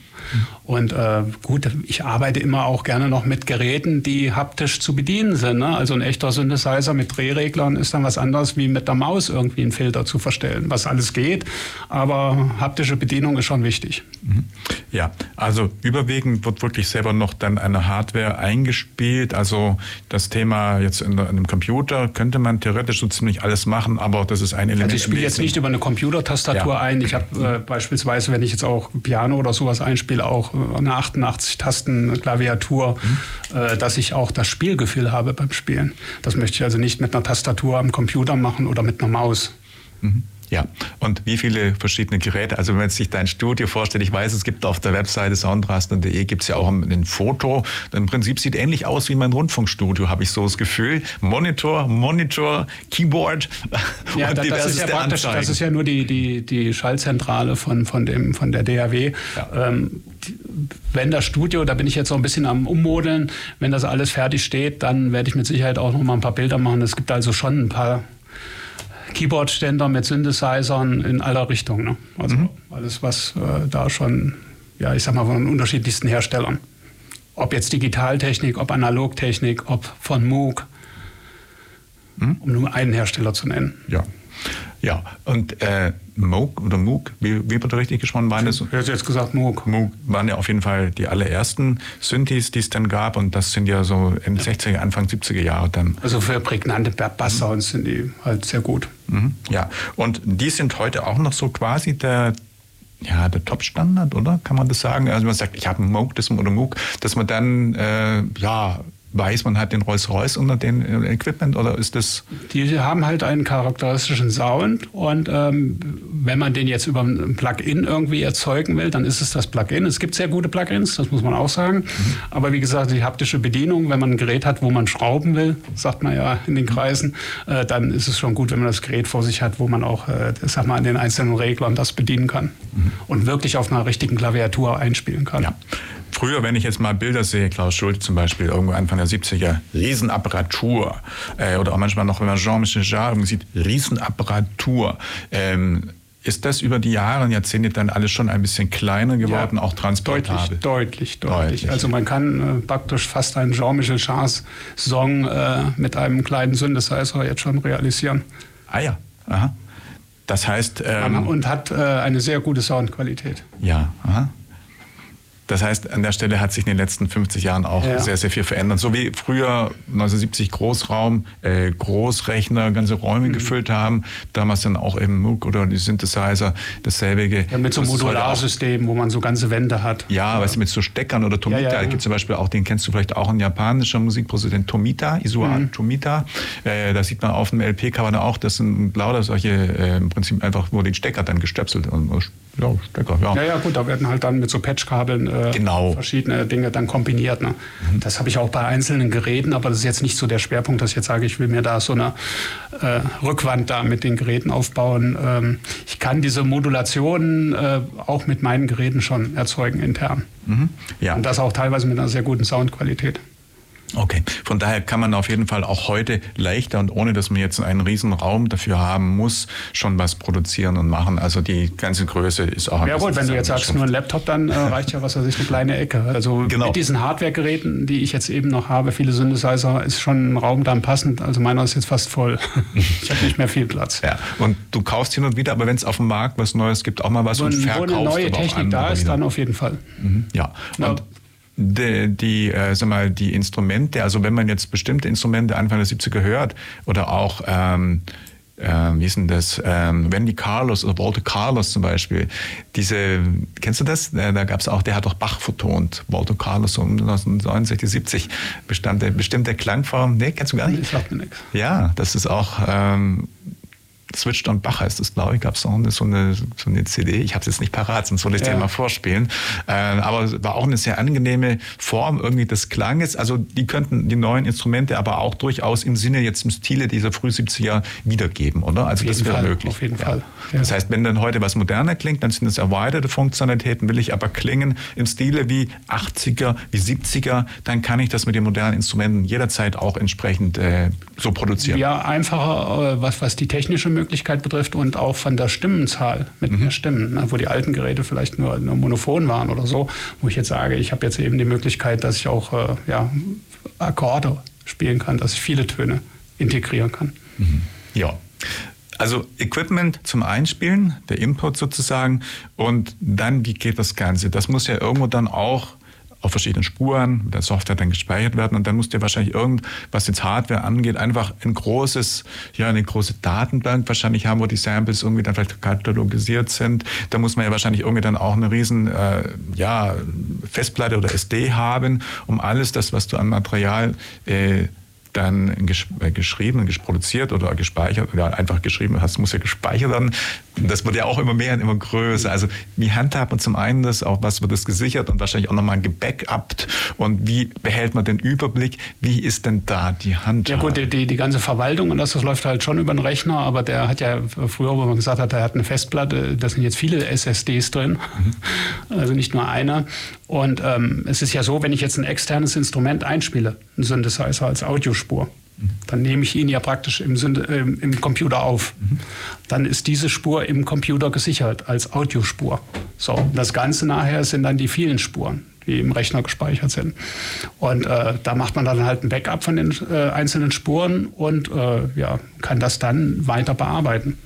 Und äh, gut, ich arbeite immer auch gerne noch mit Geräten, die haptisch zu bedienen sind. Ne? Also ein echter Synthesizer mit Drehreglern ist dann was anderes, wie mit der Maus irgendwie einen Filter zu verstellen, was alles geht. Aber haptische Bedienung ist schon wichtig. Mhm. Ja, also überwiegend wird wirklich selber noch dann eine Hardware eingespielt. Also das Thema jetzt in, einem Computer könnte man theoretisch so ziemlich alles machen, aber das ist ein Element. Also ich spiele jetzt nicht über eine Computertastatur ja. ein. Ich habe äh, beispielsweise, wenn ich jetzt auch Piano oder sowas einspiele, auch äh, eine 88 Tasten Klaviatur, mhm. äh, dass ich auch das Spielgefühl habe beim Spielen. Das möchte ich also nicht mit einer Tastatur am Computer machen oder mit einer Maus. Mhm. Ja, und wie viele verschiedene Geräte? Also wenn man sich dein Studio vorstellt, ich weiß, es gibt auf der Webseite soundraster.de gibt es ja auch ein Foto. Im Prinzip sieht ähnlich aus wie mein Rundfunkstudio, habe ich so das Gefühl. Monitor, Monitor, Keyboard ja, und das ist ja praktisch, Das ist ja nur die, die, die Schallzentrale von, von, dem, von der DAW. Ja. Ähm, wenn das Studio, da bin ich jetzt so ein bisschen am Ummodeln, wenn das alles fertig steht, dann werde ich mit Sicherheit auch noch mal ein paar Bilder machen. Es gibt also schon ein paar Keyboard-Ständer mit Synthesizern in aller Richtung. Ne? Also mhm. alles, was äh, da schon, ja, ich sag mal, von unterschiedlichsten Herstellern. Ob jetzt Digitaltechnik, ob Analogtechnik, ob von Moog, mhm. um nur einen Hersteller zu nennen. Ja. Ja, und äh, Moog oder Moog, wie, wie wird richtig gesprochen, waren das? Ich hätte jetzt gesagt Moog. Moog waren ja auf jeden Fall die allerersten Synthes, die es dann gab und das sind ja so in 60er, Anfang 70er Jahre dann. Also für prägnante Bass-Sounds sind die halt sehr gut. Mhm, ja, und die sind heute auch noch so quasi der ja, der Top-Standard, oder? Kann man das sagen? Also man sagt, ich habe einen Moog das, oder Moog, dass man dann äh, ja weiß, man hat den Rolls-Royce unter dem Equipment oder ist das? Die haben halt einen charakteristischen Sound und ähm, wenn man den jetzt über ein Plugin irgendwie erzeugen will, dann ist es das Plugin. Es gibt sehr gute Plugins, das muss man auch sagen. Mhm. Aber wie gesagt, die haptische Bedienung, wenn man ein Gerät hat, wo man schrauben will, sagt man ja in den Kreisen, äh, dann ist es schon gut, wenn man das Gerät vor sich hat, wo man auch, äh, sag mal, an den einzelnen Reglern das bedienen kann mhm. und wirklich auf einer richtigen Klaviatur einspielen kann. Ja. Früher, wenn ich jetzt mal Bilder sehe, Klaus Schulte zum Beispiel, irgendwo Anfang der 70er, Riesenapparatur. Äh, oder auch manchmal noch, wenn man Jean-Michel Jarre sieht, Riesenapparatur. Ähm, ist das über die Jahre und Jahrzehnte dann alles schon ein bisschen kleiner geworden, ja, auch transportabel? Deutlich, deutlich, deutlich, Also man kann äh, praktisch fast einen Jean-Michel Jarre Song äh, mit einem kleinen Synthesizer jetzt schon realisieren. Ah ja, aha. Das heißt... Ähm, und hat äh, eine sehr gute Soundqualität. Ja, aha. Das heißt, an der Stelle hat sich in den letzten 50 Jahren auch ja. sehr, sehr viel verändert. So wie früher 1970 Großraum, äh, Großrechner ganze Räume mhm. gefüllt haben, damals dann auch eben MOOC oder die Synthesizer, dasselbe. Ja, mit so einem Modularsystemen, wo man so ganze Wände hat. Ja, ja. weißt du, mit so Steckern oder Tomita. Ja, ja, gibt zum Beispiel auch, den kennst du vielleicht auch, ein japanischer Musikproduzent, Tomita, Isuo mhm. Tomita. Äh, da sieht man auf dem LP-Cover auch, das sind lauter solche, äh, im Prinzip einfach nur den Stecker dann gestöpselt und ja, Stecker, ja. Ja, ja, gut, da werden halt dann mit so Patchkabeln äh, genau. verschiedene Dinge dann kombiniert. Ne? Mhm. Das habe ich auch bei einzelnen Geräten, aber das ist jetzt nicht so der Schwerpunkt, dass ich jetzt sage, ich will mir da so eine äh, Rückwand da mit den Geräten aufbauen. Ähm, ich kann diese Modulationen äh, auch mit meinen Geräten schon erzeugen intern. Mhm. Ja. Und das auch teilweise mit einer sehr guten Soundqualität. Okay, von daher kann man auf jeden Fall auch heute leichter und ohne, dass man jetzt einen riesen Raum dafür haben muss, schon was produzieren und machen. Also die ganze Größe ist auch. Ja gut, wenn du jetzt sagst nur ein Laptop, dann äh, reicht ja was weiß ich eine kleine Ecke. Also genau. mit diesen Hardware-Geräten, die ich jetzt eben noch habe, viele Synthesizer, ist schon ein Raum dann passend. Also meiner ist jetzt fast voll. ich habe nicht mehr viel Platz. Ja, und du kaufst hin und wieder, aber wenn es auf dem Markt was Neues gibt, auch mal was so, und verkaufst. Wo eine neue Technik da ist, wieder. dann auf jeden Fall. Mhm. Ja. Und die, die, äh, sag mal, die Instrumente, also wenn man jetzt bestimmte Instrumente Anfang der 70er hört oder auch ähm, äh, wie ist denn das, ähm, Wendy Carlos oder Walter Carlos zum Beispiel, diese, kennst du das? Äh, da gab es auch, der hat auch Bach vertont, Walter Carlos um 1969, 70, bestand der bestimmte Klangform, nee, kennst du gar nicht? Ich sag mir nichts. Ja, das ist auch, ähm, Switched on Bach heißt das, glaube ich, gab es auch eine, so, eine, so eine CD. Ich habe es jetzt nicht parat, sonst wollte ich ja. dir mal vorspielen. Äh, aber es war auch eine sehr angenehme Form irgendwie des Klanges. Also die könnten die neuen Instrumente aber auch durchaus im Sinne jetzt im Stile dieser früh 70er wiedergeben, oder? Also das wäre möglich. Auf jeden ja. Fall. Ja. Das heißt, wenn dann heute was moderner klingt, dann sind es erweiterte Funktionalitäten. Will ich aber klingen im Stile wie 80er, wie 70er, dann kann ich das mit den modernen Instrumenten jederzeit auch entsprechend äh, so produzieren. Ja, einfacher, äh, was, was die technische Möglichkeit Möglichkeit betrifft und auch von der Stimmenzahl mit mhm. mehr Stimmen, ne, wo die alten Geräte vielleicht nur, nur monophon waren oder so, wo ich jetzt sage, ich habe jetzt eben die Möglichkeit, dass ich auch äh, ja, Akkorde spielen kann, dass ich viele Töne integrieren kann. Mhm. Ja. Also Equipment zum Einspielen, der Input sozusagen und dann, wie geht das Ganze? Das muss ja irgendwo dann auch auf verschiedenen Spuren mit der Software dann gespeichert werden und dann musst du wahrscheinlich irgend, was jetzt Hardware angeht, einfach ein großes, ja, eine große Datenbank wahrscheinlich haben, wo die Samples irgendwie dann vielleicht katalogisiert sind. Da muss man ja wahrscheinlich irgendwie dann auch eine riesen, äh, ja, Festplatte oder SD haben, um alles das, was du an Material äh, dann äh, geschrieben produziert oder gespeichert oder einfach geschrieben hast, muss ja gespeichert werden. Das wird ja auch immer mehr und immer größer. Also wie handhabt man zum einen das, auch was wird das gesichert und wahrscheinlich auch nochmal gebackupt und wie behält man den Überblick? Wie ist denn da die Hand? Ja gut, die, die, die, ganze Verwaltung und das, das läuft halt schon über den Rechner, aber der hat ja früher, wo man gesagt hat, er hat eine Festplatte, da sind jetzt viele SSDs drin, mhm. also nicht nur einer. Und ähm, es ist ja so, wenn ich jetzt ein externes Instrument einspiele, ein Synthesizer als Audiospur, dann nehme ich ihn ja praktisch im, äh, im Computer auf. Dann ist diese Spur im Computer gesichert als Audiospur. So, das Ganze nachher sind dann die vielen Spuren, die im Rechner gespeichert sind. Und äh, da macht man dann halt ein Backup von den äh, einzelnen Spuren und äh, ja, kann das dann weiter bearbeiten.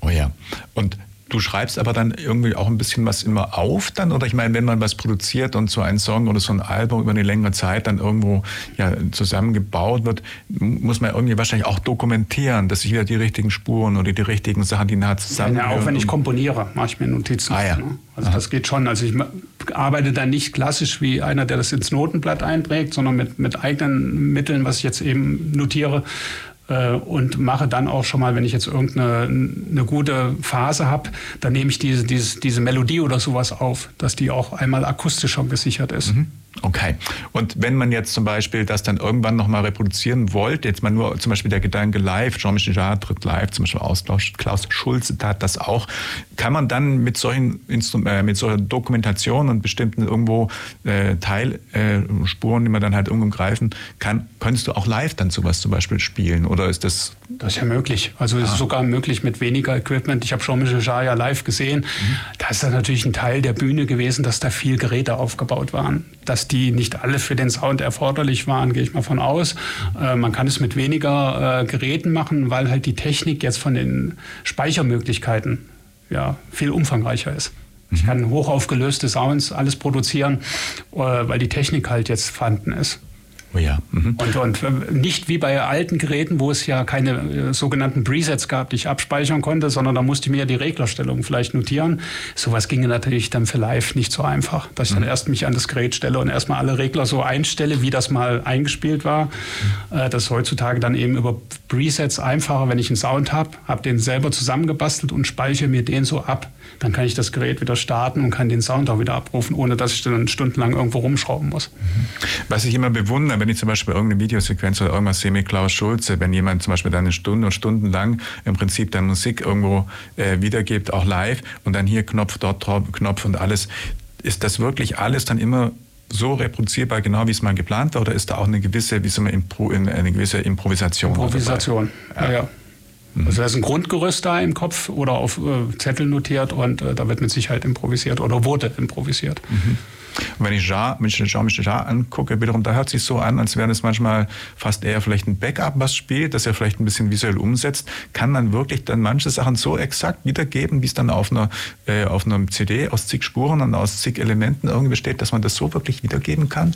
Oh ja. Und Du schreibst aber dann irgendwie auch ein bisschen was immer auf dann? Oder ich meine, wenn man was produziert und so ein Song oder so ein Album über eine längere Zeit dann irgendwo ja, zusammengebaut wird, muss man irgendwie wahrscheinlich auch dokumentieren, dass sich wieder die richtigen Spuren oder die richtigen Sachen, die nah zusammen. Ja, auch wenn ich komponiere, mache ich mir Notizen. Ah, ja. Ne? Also Aha. das geht schon. Also ich arbeite dann nicht klassisch wie einer, der das ins Notenblatt einträgt, sondern mit, mit eigenen Mitteln, was ich jetzt eben notiere, und mache dann auch schon mal, wenn ich jetzt irgendeine eine gute Phase habe, dann nehme ich diese, diese, diese Melodie oder sowas auf, dass die auch einmal akustisch schon gesichert ist. Mhm. Okay. Und wenn man jetzt zum Beispiel das dann irgendwann nochmal reproduzieren wollte, jetzt mal nur zum Beispiel der Gedanke live, Jean-Michel Jarre tritt live, zum Beispiel aus Klaus Schulze tat das auch, kann man dann mit solchen Instrum äh, mit solcher Dokumentation und bestimmten irgendwo äh, Teilspuren, äh, die man dann halt irgendwo greifen kann, könntest du auch live dann sowas zum Beispiel spielen oder ist das? Das ist ja möglich. Also ah. ist sogar möglich mit weniger Equipment. Ich habe Jean-Michel Jarre ja live gesehen. Mhm. Da ist dann natürlich ein Teil der Bühne gewesen, dass da viel Geräte aufgebaut waren. Das dass die nicht alle für den Sound erforderlich waren, gehe ich mal von aus. Äh, man kann es mit weniger äh, Geräten machen, weil halt die Technik jetzt von den Speichermöglichkeiten ja, viel umfangreicher ist. Ich kann hochaufgelöste Sounds alles produzieren, äh, weil die Technik halt jetzt vorhanden ist. Oh ja. Mhm. Und, und äh, nicht wie bei alten Geräten, wo es ja keine äh, sogenannten Presets gab, die ich abspeichern konnte, sondern da musste ich mir die Reglerstellung vielleicht notieren. Sowas ginge natürlich dann für live nicht so einfach, dass ich mhm. dann erst mich an das Gerät stelle und erstmal alle Regler so einstelle, wie das mal eingespielt war. Mhm. Äh, das ist heutzutage dann eben über Presets einfacher, wenn ich einen Sound habe, habe den selber zusammengebastelt und speichere mir den so ab. Dann kann ich das Gerät wieder starten und kann den Sound auch wieder abrufen, ohne dass ich dann stundenlang irgendwo rumschrauben muss. Mhm. Was ich immer bewundere, wenn ich zum Beispiel irgendeine Videosequenz oder irgendwas sehe mit Klaus Schulze, wenn jemand zum Beispiel dann eine Stunde und Stunden lang im Prinzip dann Musik irgendwo äh, wiedergibt, auch live und dann hier Knopf, dort Knopf und alles, ist das wirklich alles dann immer so reproduzierbar, genau wie es mal geplant war, oder ist da auch eine gewisse, wie man, Impro, eine gewisse Improvisation? Improvisation, ja. ja. Mhm. Also da ist ein Grundgerüst da im Kopf oder auf äh, Zettel notiert und äh, da wird mit Sicherheit improvisiert oder wurde improvisiert. Mhm. Und wenn ich Jean-Michel Jean Jarre angucke, wiederum, da hört sich so an, als wäre es manchmal fast eher vielleicht ein Backup, was spielt, das er vielleicht ein bisschen visuell umsetzt. Kann man wirklich dann manche Sachen so exakt wiedergeben, wie es dann auf einer, äh, auf einer CD aus zig Spuren und aus zig Elementen irgendwie besteht, dass man das so wirklich wiedergeben kann?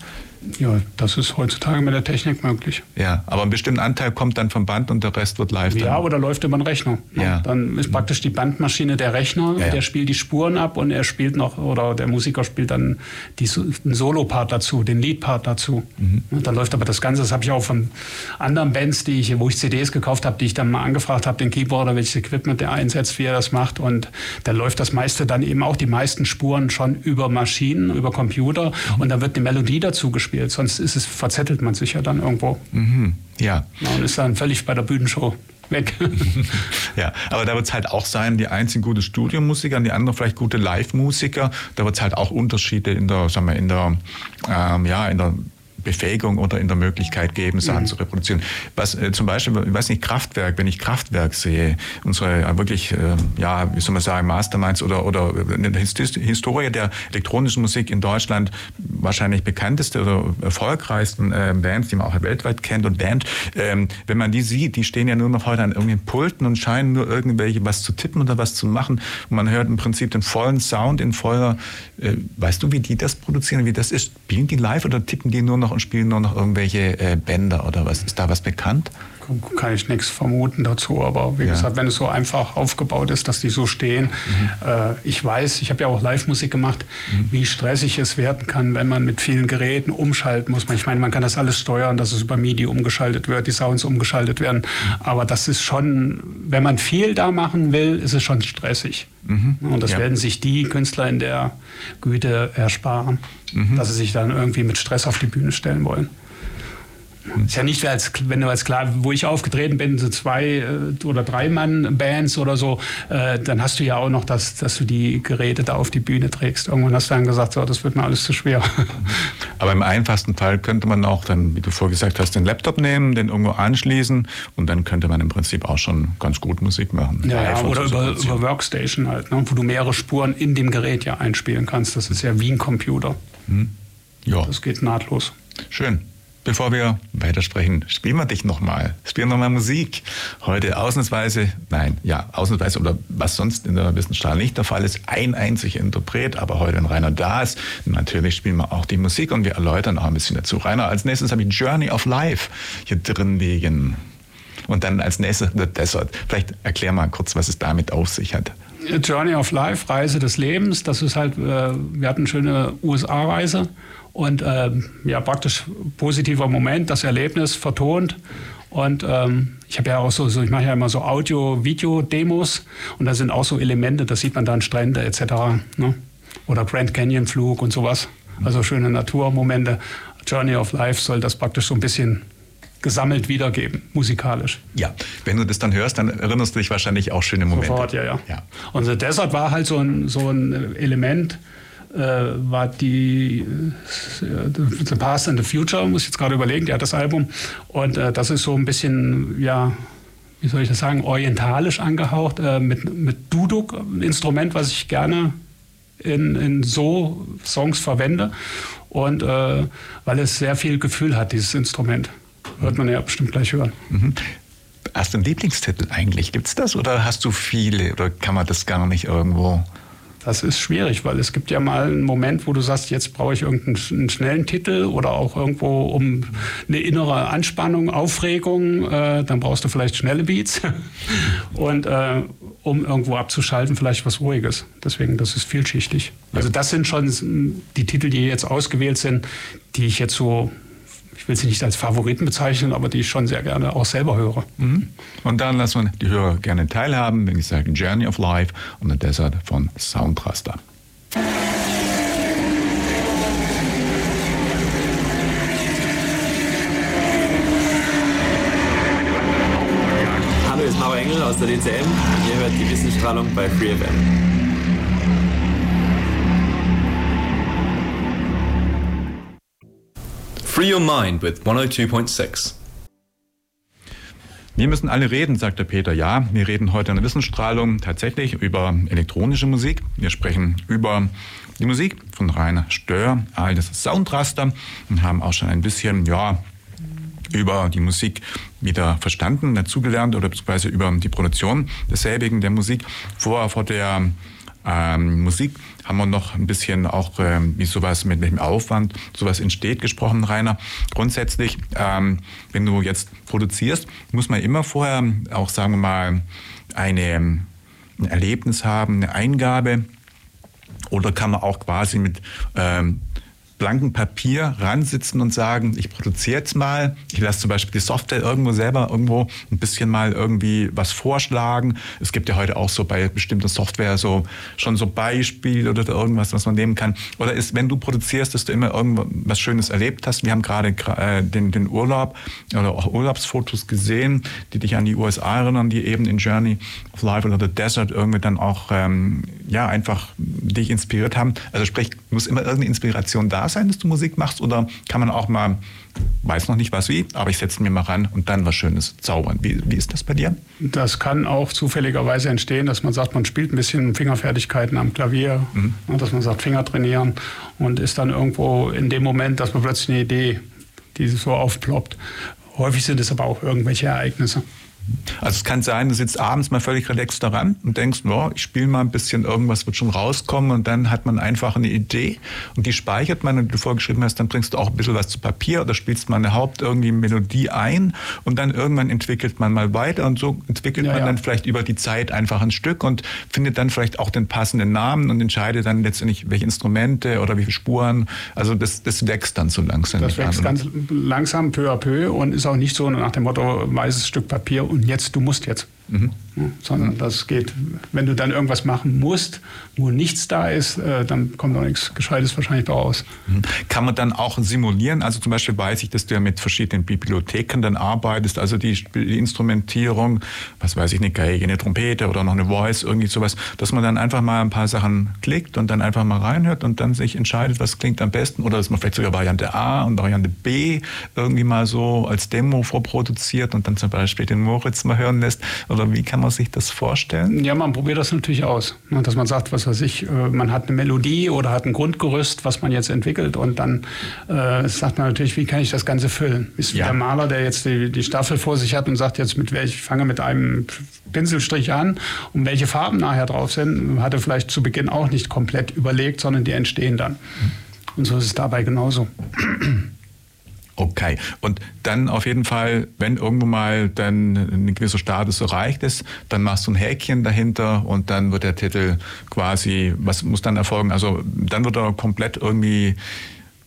Ja, das ist heutzutage mit der Technik möglich. Ja, aber ein bestimmter Anteil kommt dann vom Band und der Rest wird live. Ja, oder läuft über einen Rechner. Ja. Dann ist praktisch die Bandmaschine der Rechner, ja, ja. der spielt die Spuren ab und er spielt noch, oder der Musiker spielt dann die, den Solo-Part dazu, den Lead-Part dazu. Mhm. Dann läuft aber das Ganze, das habe ich auch von anderen Bands, die ich, wo ich CDs gekauft habe, die ich dann mal angefragt habe, den Keyboarder, welches Equipment der einsetzt, wie er das macht. Und da läuft das meiste dann eben auch die meisten Spuren schon über Maschinen, über Computer mhm. und dann wird eine Melodie dazu gespielt. Sonst ist es, verzettelt man sich ja dann irgendwo. Mhm. Ja. ja. Und ist dann völlig bei der Bühnenshow weg. ja, aber da wird es halt auch sein, die einen sind gute Studiomusiker, die anderen vielleicht gute Live-Musiker. Da wird es halt auch Unterschiede in der, sagen wir, in der, ähm, ja, in der Befähigung oder in der Möglichkeit geben, Sachen mhm. zu reproduzieren. Was äh, zum Beispiel, ich weiß nicht, Kraftwerk, wenn ich Kraftwerk sehe, unsere äh, wirklich, äh, ja, wie soll man sagen, Masterminds oder, oder in der Historie der elektronischen Musik in Deutschland wahrscheinlich bekannteste oder erfolgreichsten äh, Bands, die man auch weltweit kennt und Band, ähm, wenn man die sieht, die stehen ja nur noch heute an irgendwelchen Pulten und scheinen nur irgendwelche was zu tippen oder was zu machen. Und man hört im Prinzip den vollen Sound in voller, äh, weißt du, wie die das produzieren, wie das ist? Spielen die live oder tippen die nur noch und spielen nur noch irgendwelche äh, Bänder oder was? Ist da was bekannt? Kann ich nichts vermuten dazu, aber wie ja. gesagt, wenn es so einfach aufgebaut ist, dass die so stehen, mhm. äh, ich weiß, ich habe ja auch Live-Musik gemacht, mhm. wie stressig es werden kann, wenn man mit vielen Geräten umschalten muss. Ich meine, man kann das alles steuern, dass es über MIDI umgeschaltet wird, die Sounds umgeschaltet werden, mhm. aber das ist schon, wenn man viel da machen will, ist es schon stressig. Mhm. Und das ja. werden sich die Künstler in der Güte ersparen, mhm. dass sie sich dann irgendwie mit Stress auf die Bühne stellen wollen. Ist ja nicht, als, wenn du als klar, wo ich aufgetreten bin, so zwei äh, oder drei Mann-Bands oder so, äh, dann hast du ja auch noch das, dass du die Geräte da auf die Bühne trägst. Irgendwann hast du dann gesagt, so, das wird mir alles zu schwer. Aber im einfachsten Fall könnte man auch dann, wie du vorher gesagt hast, den Laptop nehmen, den irgendwo anschließen und dann könnte man im Prinzip auch schon ganz gut Musik machen. Ja, ja oder über, über, Workstation halt, ne, wo du mehrere Spuren in dem Gerät ja einspielen kannst. Das ist ja wie ein Computer. Hm. Ja. Das geht nahtlos. Schön. Bevor wir weitersprechen, spielen wir dich nochmal. Spielen wir mal Musik. Heute ausnahmsweise, nein, ja, ausnahmsweise oder was sonst in der Wissenschaft nicht der Fall ist, ein einziger Interpret, aber heute ein Rainer da ist. Natürlich spielen wir auch die Musik und wir erläutern auch ein bisschen dazu. Rainer, als nächstes habe ich Journey of Life hier drin liegen. Und dann als nächstes The Desert. Vielleicht erklär mal kurz, was es damit auf sich hat. Journey of Life, Reise des Lebens, das ist halt, äh, wir hatten eine schöne USA-Reise und äh, ja, praktisch positiver Moment, das Erlebnis vertont. Und ähm, ich habe ja auch so, so ich mache ja immer so Audio-Video-Demos und da sind auch so Elemente, da sieht man dann Strände etc. Ne? Oder Grand Canyon-Flug und sowas. Also schöne Naturmomente. Journey of Life soll das praktisch so ein bisschen gesammelt wiedergeben, musikalisch. Ja, wenn du das dann hörst, dann erinnerst du dich wahrscheinlich auch schöne Momente. Sofort, ja, ja. ja. Und The Desert war halt so ein, so ein Element, war die äh, The Past and the Future, muss ich jetzt gerade überlegen, ja, das Album. Und äh, das ist so ein bisschen, ja, wie soll ich das sagen, orientalisch angehaucht, äh, mit, mit Duduk, ein Instrument, was ich gerne in, in so Songs verwende. Und äh, weil es sehr viel Gefühl hat, dieses Instrument. Wird man ja bestimmt gleich hören. Mhm. Hast du einen Lieblingstitel eigentlich? Gibt es das oder hast du viele oder kann man das gar nicht irgendwo? Das ist schwierig, weil es gibt ja mal einen Moment, wo du sagst, jetzt brauche ich irgendeinen schnellen Titel oder auch irgendwo um eine innere Anspannung, Aufregung, äh, dann brauchst du vielleicht schnelle Beats und äh, um irgendwo abzuschalten, vielleicht was Ruhiges. Deswegen, das ist vielschichtig. Also das sind schon die Titel, die jetzt ausgewählt sind, die ich jetzt so ich will sie nicht als Favoriten bezeichnen, aber die ich schon sehr gerne auch selber höre. Mhm. Und dann lassen wir die Hörer gerne teilhaben, wenn ich sage Journey of Life und The Desert von Soundraster. Hallo, ist Mauer Engel aus der DCM. Ihr hört die Wissensstrahlung bei FreeFM. Free Your Mind with 102.6. Wir müssen alle reden, sagt der Peter. Ja, wir reden heute in der Wissensstrahlung tatsächlich über elektronische Musik. Wir sprechen über die Musik von Rainer Stör, alias Soundraster, und haben auch schon ein bisschen, ja, über die Musik wieder verstanden, dazugelernt oder beziehungsweise über die Produktion desselbigen der Musik. Vor, vor der ähm, Musik haben wir noch ein bisschen auch, ähm, wie sowas mit welchem Aufwand sowas entsteht, gesprochen, Rainer. Grundsätzlich, ähm, wenn du jetzt produzierst, muss man immer vorher auch, sagen wir mal, eine, ein Erlebnis haben, eine Eingabe. Oder kann man auch quasi mit ähm, blanken Papier ransitzen und sagen, ich produziere jetzt mal, ich lasse zum Beispiel die Software irgendwo selber irgendwo ein bisschen mal irgendwie was vorschlagen. Es gibt ja heute auch so bei bestimmter Software so schon so Beispiele oder irgendwas, was man nehmen kann. Oder ist, wenn du produzierst, dass du immer irgendwas Schönes erlebt hast. Wir haben gerade äh, den, den Urlaub oder auch Urlaubsfotos gesehen, die dich an die USA erinnern, die eben in Journey of Life oder The Desert irgendwie dann auch ähm, ja einfach dich inspiriert haben. Also sprich, muss immer irgendeine Inspiration da sein, dass du Musik machst? Oder kann man auch mal, weiß noch nicht was wie, aber ich setze mir mal ran und dann was Schönes zaubern? Wie, wie ist das bei dir? Das kann auch zufälligerweise entstehen, dass man sagt, man spielt ein bisschen Fingerfertigkeiten am Klavier, mhm. dass man sagt, Finger trainieren und ist dann irgendwo in dem Moment, dass man plötzlich eine Idee, die so aufploppt. Häufig sind es aber auch irgendwelche Ereignisse. Also es kann sein, du sitzt abends mal völlig relaxed daran und denkst, oh, ich spiele mal ein bisschen, irgendwas wird schon rauskommen und dann hat man einfach eine Idee und die speichert man und du vorgeschrieben hast, dann bringst du auch ein bisschen was zu Papier oder spielst mal eine Haupt irgendwie Melodie ein und dann irgendwann entwickelt man mal weiter und so entwickelt ja, man ja. dann vielleicht über die Zeit einfach ein Stück und findet dann vielleicht auch den passenden Namen und entscheidet dann letztendlich, welche Instrumente oder wie viele Spuren. Also das, das wächst dann so langsam. Das wächst an, ganz langsam, peu à peu und ist auch nicht so nach dem Motto weißes Stück Papier und jetzt, du musst jetzt. Mhm. sondern das geht, wenn du dann irgendwas machen musst, wo nichts da ist, äh, dann kommt auch nichts Gescheites wahrscheinlich raus. Mhm. Kann man dann auch simulieren? Also zum Beispiel weiß ich, dass du ja mit verschiedenen Bibliotheken dann arbeitest, also die, die Instrumentierung, was weiß ich, eine Geige, eine Trompete oder noch eine Voice, irgendwie sowas, dass man dann einfach mal ein paar Sachen klickt und dann einfach mal reinhört und dann sich entscheidet, was klingt am besten oder dass man vielleicht sogar Variante A und Variante B irgendwie mal so als Demo vorproduziert und dann zum Beispiel den Moritz mal hören lässt Oder wie kann man sich das vorstellen? Ja, man probiert das natürlich aus. Ne, dass man sagt, was weiß ich, äh, man hat eine Melodie oder hat ein Grundgerüst, was man jetzt entwickelt und dann äh, sagt man natürlich, wie kann ich das Ganze füllen? Ist wie Ja. der Maler, der jetzt die, die Staffel vor sich hat und sagt jetzt, mit welch, ich fange mit einem Pinselstrich an und welche Farben nachher drauf sind, hat er vielleicht zu Beginn auch nicht komplett überlegt, sondern die entstehen dann. Und so ist es dabei genauso. Okay. Und dann auf jeden Fall, wenn irgendwo mal dann ein gewisser Status erreicht ist, dann machst du ein Häkchen dahinter und dann wird der Titel quasi, was muss dann erfolgen? Also dann wird er komplett irgendwie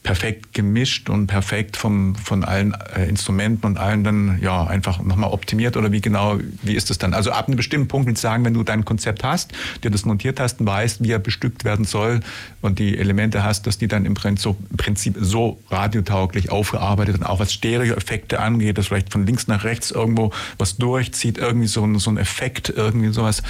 perfekt gemischt und perfekt vom, von allen äh, Instrumenten und allen dann ja einfach nochmal optimiert oder wie genau, wie ist das dann? Also ab einem bestimmten Punkt willst du sagen, wenn du dein Konzept hast, dir das montiert hast und weißt, wie er bestückt werden soll und die Elemente hast, dass die dann im Prinzip so, im Prinzip so radiotauglich aufgearbeitet und auch was Stereoeffekte angeht, dass vielleicht von links nach rechts irgendwo was durchzieht, irgendwie so, ein- so ein Effekt, irgendwie sowas.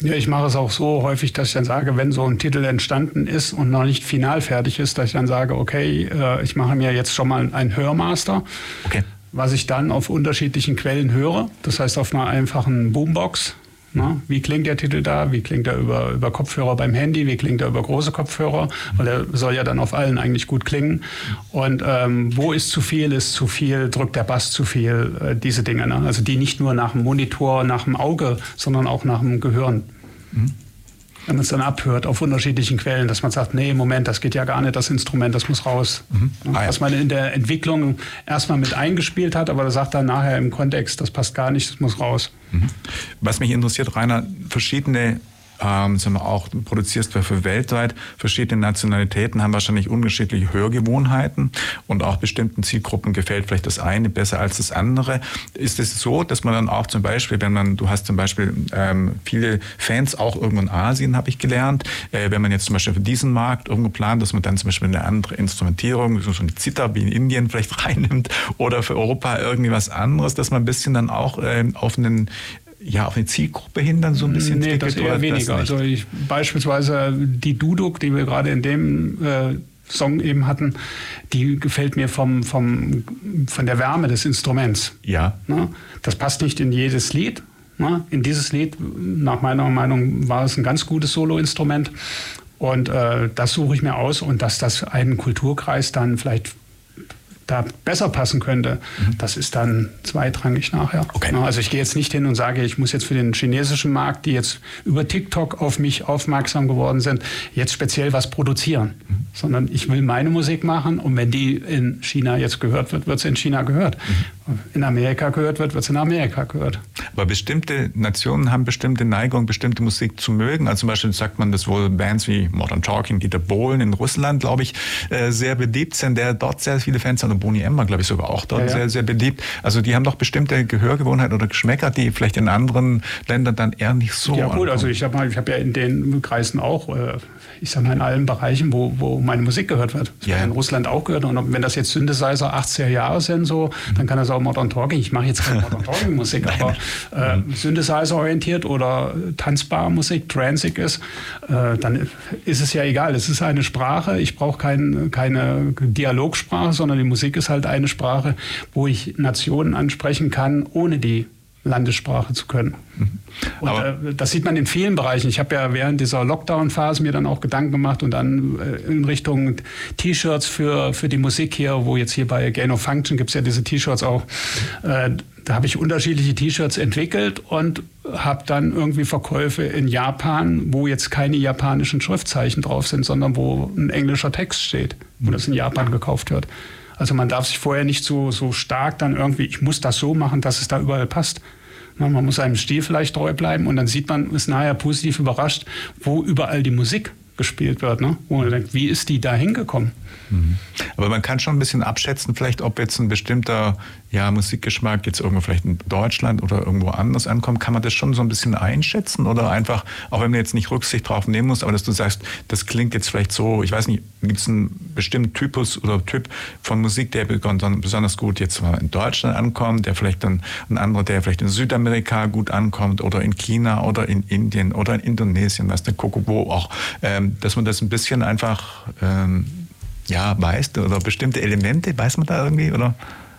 Ja, ich mache es auch so häufig, dass ich dann sage, wenn so ein Titel entstanden ist und noch nicht final fertig ist, dass ich dann sage, okay, äh, ich mache mir jetzt schon mal ein Hörmaster, Okay. was ich dann auf unterschiedlichen Quellen höre. Das heißt auf einer einfachen Boombox. Ne? Wie klingt der Titel da? Wie klingt er über, über Kopfhörer beim Handy? Wie klingt er über große Kopfhörer? Weil er soll ja dann auf allen eigentlich gut klingen. Und ähm, wo ist zu viel? Ist zu viel? Drückt der Bass zu viel? Äh, diese Dinge. Ne? Also die nicht nur nach dem Monitor, nach dem Auge, sondern auch nach dem Gehirn. Wenn man es dann abhört auf unterschiedlichen Quellen, dass man sagt, nee, Moment, das geht ja gar nicht, das Instrument, das muss raus. Ah, ja. Was man in der Entwicklung erstmal mit eingespielt hat, aber das sagt dann nachher im Kontext, das passt gar nicht, das muss raus. Was mich interessiert, Rainer, verschiedene, ähm, wir auch, du produzierst für, weltweit, verschiedene Nationalitäten haben wahrscheinlich unterschiedliche Hörgewohnheiten und auch bestimmten Zielgruppen gefällt vielleicht das eine besser als das andere. Ist es so, dass man dann auch zum Beispiel, wenn man, du hast zum Beispiel ähm, viele Fans auch irgendwo in Asien, habe ich gelernt, äh, wenn man jetzt zum Beispiel für diesen Markt irgendwo plant, dass man dann zum Beispiel eine andere Instrumentierung, so eine Zither wie in Indien vielleicht reinnimmt oder für Europa irgendwie was anderes, dass man ein bisschen dann auch ähm, auf einen ja, auf eine Zielgruppe hin dann so ein bisschen Nee, das eher weniger. nicht? Also ich, beispielsweise die Duduk, die wir gerade in dem äh, Song eben hatten, die gefällt mir vom, vom, von der Wärme des Instruments. Ja. Ne? Das passt nicht in jedes Lied. Ne? In dieses Lied, nach meiner Meinung, war es ein ganz gutes Soloinstrument. Und äh, das suche ich mir aus. Und dass das einen Kulturkreis dann vielleicht da besser passen könnte, das ist dann zweitrangig nachher. Okay. Also ich gehe jetzt nicht hin und sage, ich muss jetzt für den chinesischen Markt, die jetzt über TikTok auf mich aufmerksam geworden sind, jetzt speziell was produzieren, sondern ich will meine Musik machen und wenn die in China jetzt gehört wird, wird sie in China gehört. In Amerika gehört wird, wird sie in Amerika gehört. Aber bestimmte Nationen haben bestimmte Neigung, bestimmte Musik zu mögen. Also zum Beispiel sagt man, dass wohl Bands wie Modern Talking, Dieter Bohlen in Russland, glaube ich, äh, sehr beliebt sind, der dort sehr viele Fans hat. Boni Emmer, glaube ich, sogar auch dort Ja, ja. sehr, sehr beliebt. Also die haben doch bestimmte Gehörgewohnheiten oder Geschmäcker, die vielleicht in anderen Ländern dann eher nicht so ja gut, ankommen. also ich habe ich hab ja in den Kreisen auch, äh, ich sag mal in allen Bereichen, wo, wo meine Musik gehört wird. Das Ja. wird in Russland auch gehört. Und wenn das jetzt Synthesizer 80er Jahre sind, so, dann kann das auch Modern Talking. Ich mache jetzt keine Modern Talking Musik, aber äh, Synthesizer orientiert oder tanzbare Musik, Transig ist, äh, dann ist es ja egal. Es ist eine Sprache. Ich brauche kein, keine Dialogsprache, sondern die Musik ist halt eine Sprache, wo ich Nationen ansprechen kann, ohne die Landessprache zu können. Und Aber- äh, das sieht man in vielen Bereichen. Ich habe ja während dieser Lockdown-Phase mir dann auch Gedanken gemacht und dann äh, in Richtung T-Shirts für, für die Musik hier, wo jetzt hier bei Gain of Function gibt es ja diese T-Shirts auch. Äh, da habe ich unterschiedliche T-Shirts entwickelt und habe dann irgendwie Verkäufe in Japan, wo jetzt keine japanischen Schriftzeichen drauf sind, sondern wo ein englischer Text steht, wo das in Japan gekauft wird. Also man darf sich vorher nicht so, so stark dann irgendwie, ich muss das so machen, dass es da überall passt. Na, Man muss seinem Stil vielleicht treu bleiben und dann sieht man, ist nachher positiv überrascht, wo überall die Musik gespielt wird. Ne? Wo man denkt, wie ist die da hingekommen? Aber man kann schon ein bisschen abschätzen, vielleicht, ob jetzt ein bestimmter ja, Musikgeschmack jetzt irgendwo vielleicht in Deutschland oder irgendwo anders ankommt. Kann man das schon so ein bisschen einschätzen oder einfach, auch wenn man jetzt nicht Rücksicht drauf nehmen muss, aber dass du sagst, das klingt jetzt vielleicht so, ich weiß nicht, gibt es einen bestimmten Typus oder Typ von Musik, der besonders gut jetzt in Deutschland ankommt, der vielleicht dann ein anderer, der vielleicht in Südamerika gut ankommt oder in China oder in Indien oder in Indonesien, was der Kokobo auch, ähm, dass man das ein bisschen einfach ähm, ja, weiß oder bestimmte Elemente, weiß man da irgendwie oder?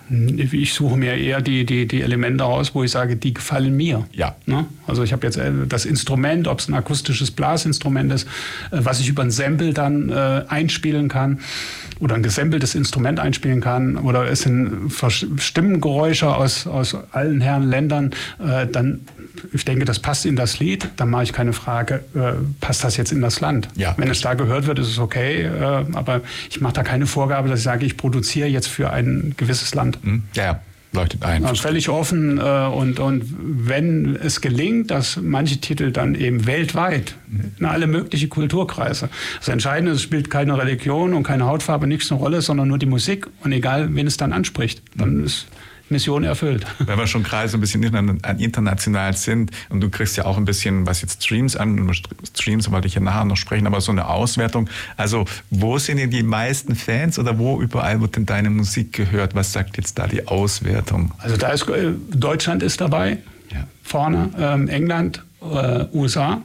Ich suche mir eher die, die, die Elemente aus, wo ich sage, die gefallen mir. Ja. Ne? Also ich habe jetzt äh, das Instrument, ob es ein akustisches Blasinstrument ist, äh, was ich über ein Sample dann äh, einspielen kann oder ein gesampeltes Instrument einspielen kann oder es sind Stimmengeräusche aus, aus allen Herren Ländern, äh, dann ich denke, das passt in das Lied, dann mache ich keine Frage, äh, passt das jetzt in das Land? Ja. Wenn es da gehört wird, ist es okay, äh, aber ich mache da keine Vorgabe, dass ich sage, ich produziere jetzt für ein gewisses Land. Hm? Ja, leuchtet ein. Ja, völlig offen äh, und, und wenn es gelingt, dass manche Titel dann eben weltweit in alle möglichen Kulturkreise. Das Entscheidende ist, es spielt keine Religion und keine Hautfarbe, nichts eine Rolle, sondern nur die Musik und egal, wen es dann anspricht, dann ist Mission erfüllt. Wenn wir schon gerade so ein bisschen international sind und du kriegst ja auch ein bisschen, was jetzt Streams an, Streams wollte ich ja nachher noch sprechen, aber so eine Auswertung. Also wo sind denn die meisten Fans oder wo überall wird denn deine Musik gehört? Was sagt jetzt da die Auswertung? Also da ist äh, Deutschland ist dabei, ja. vorne, ähm, England, äh, USA.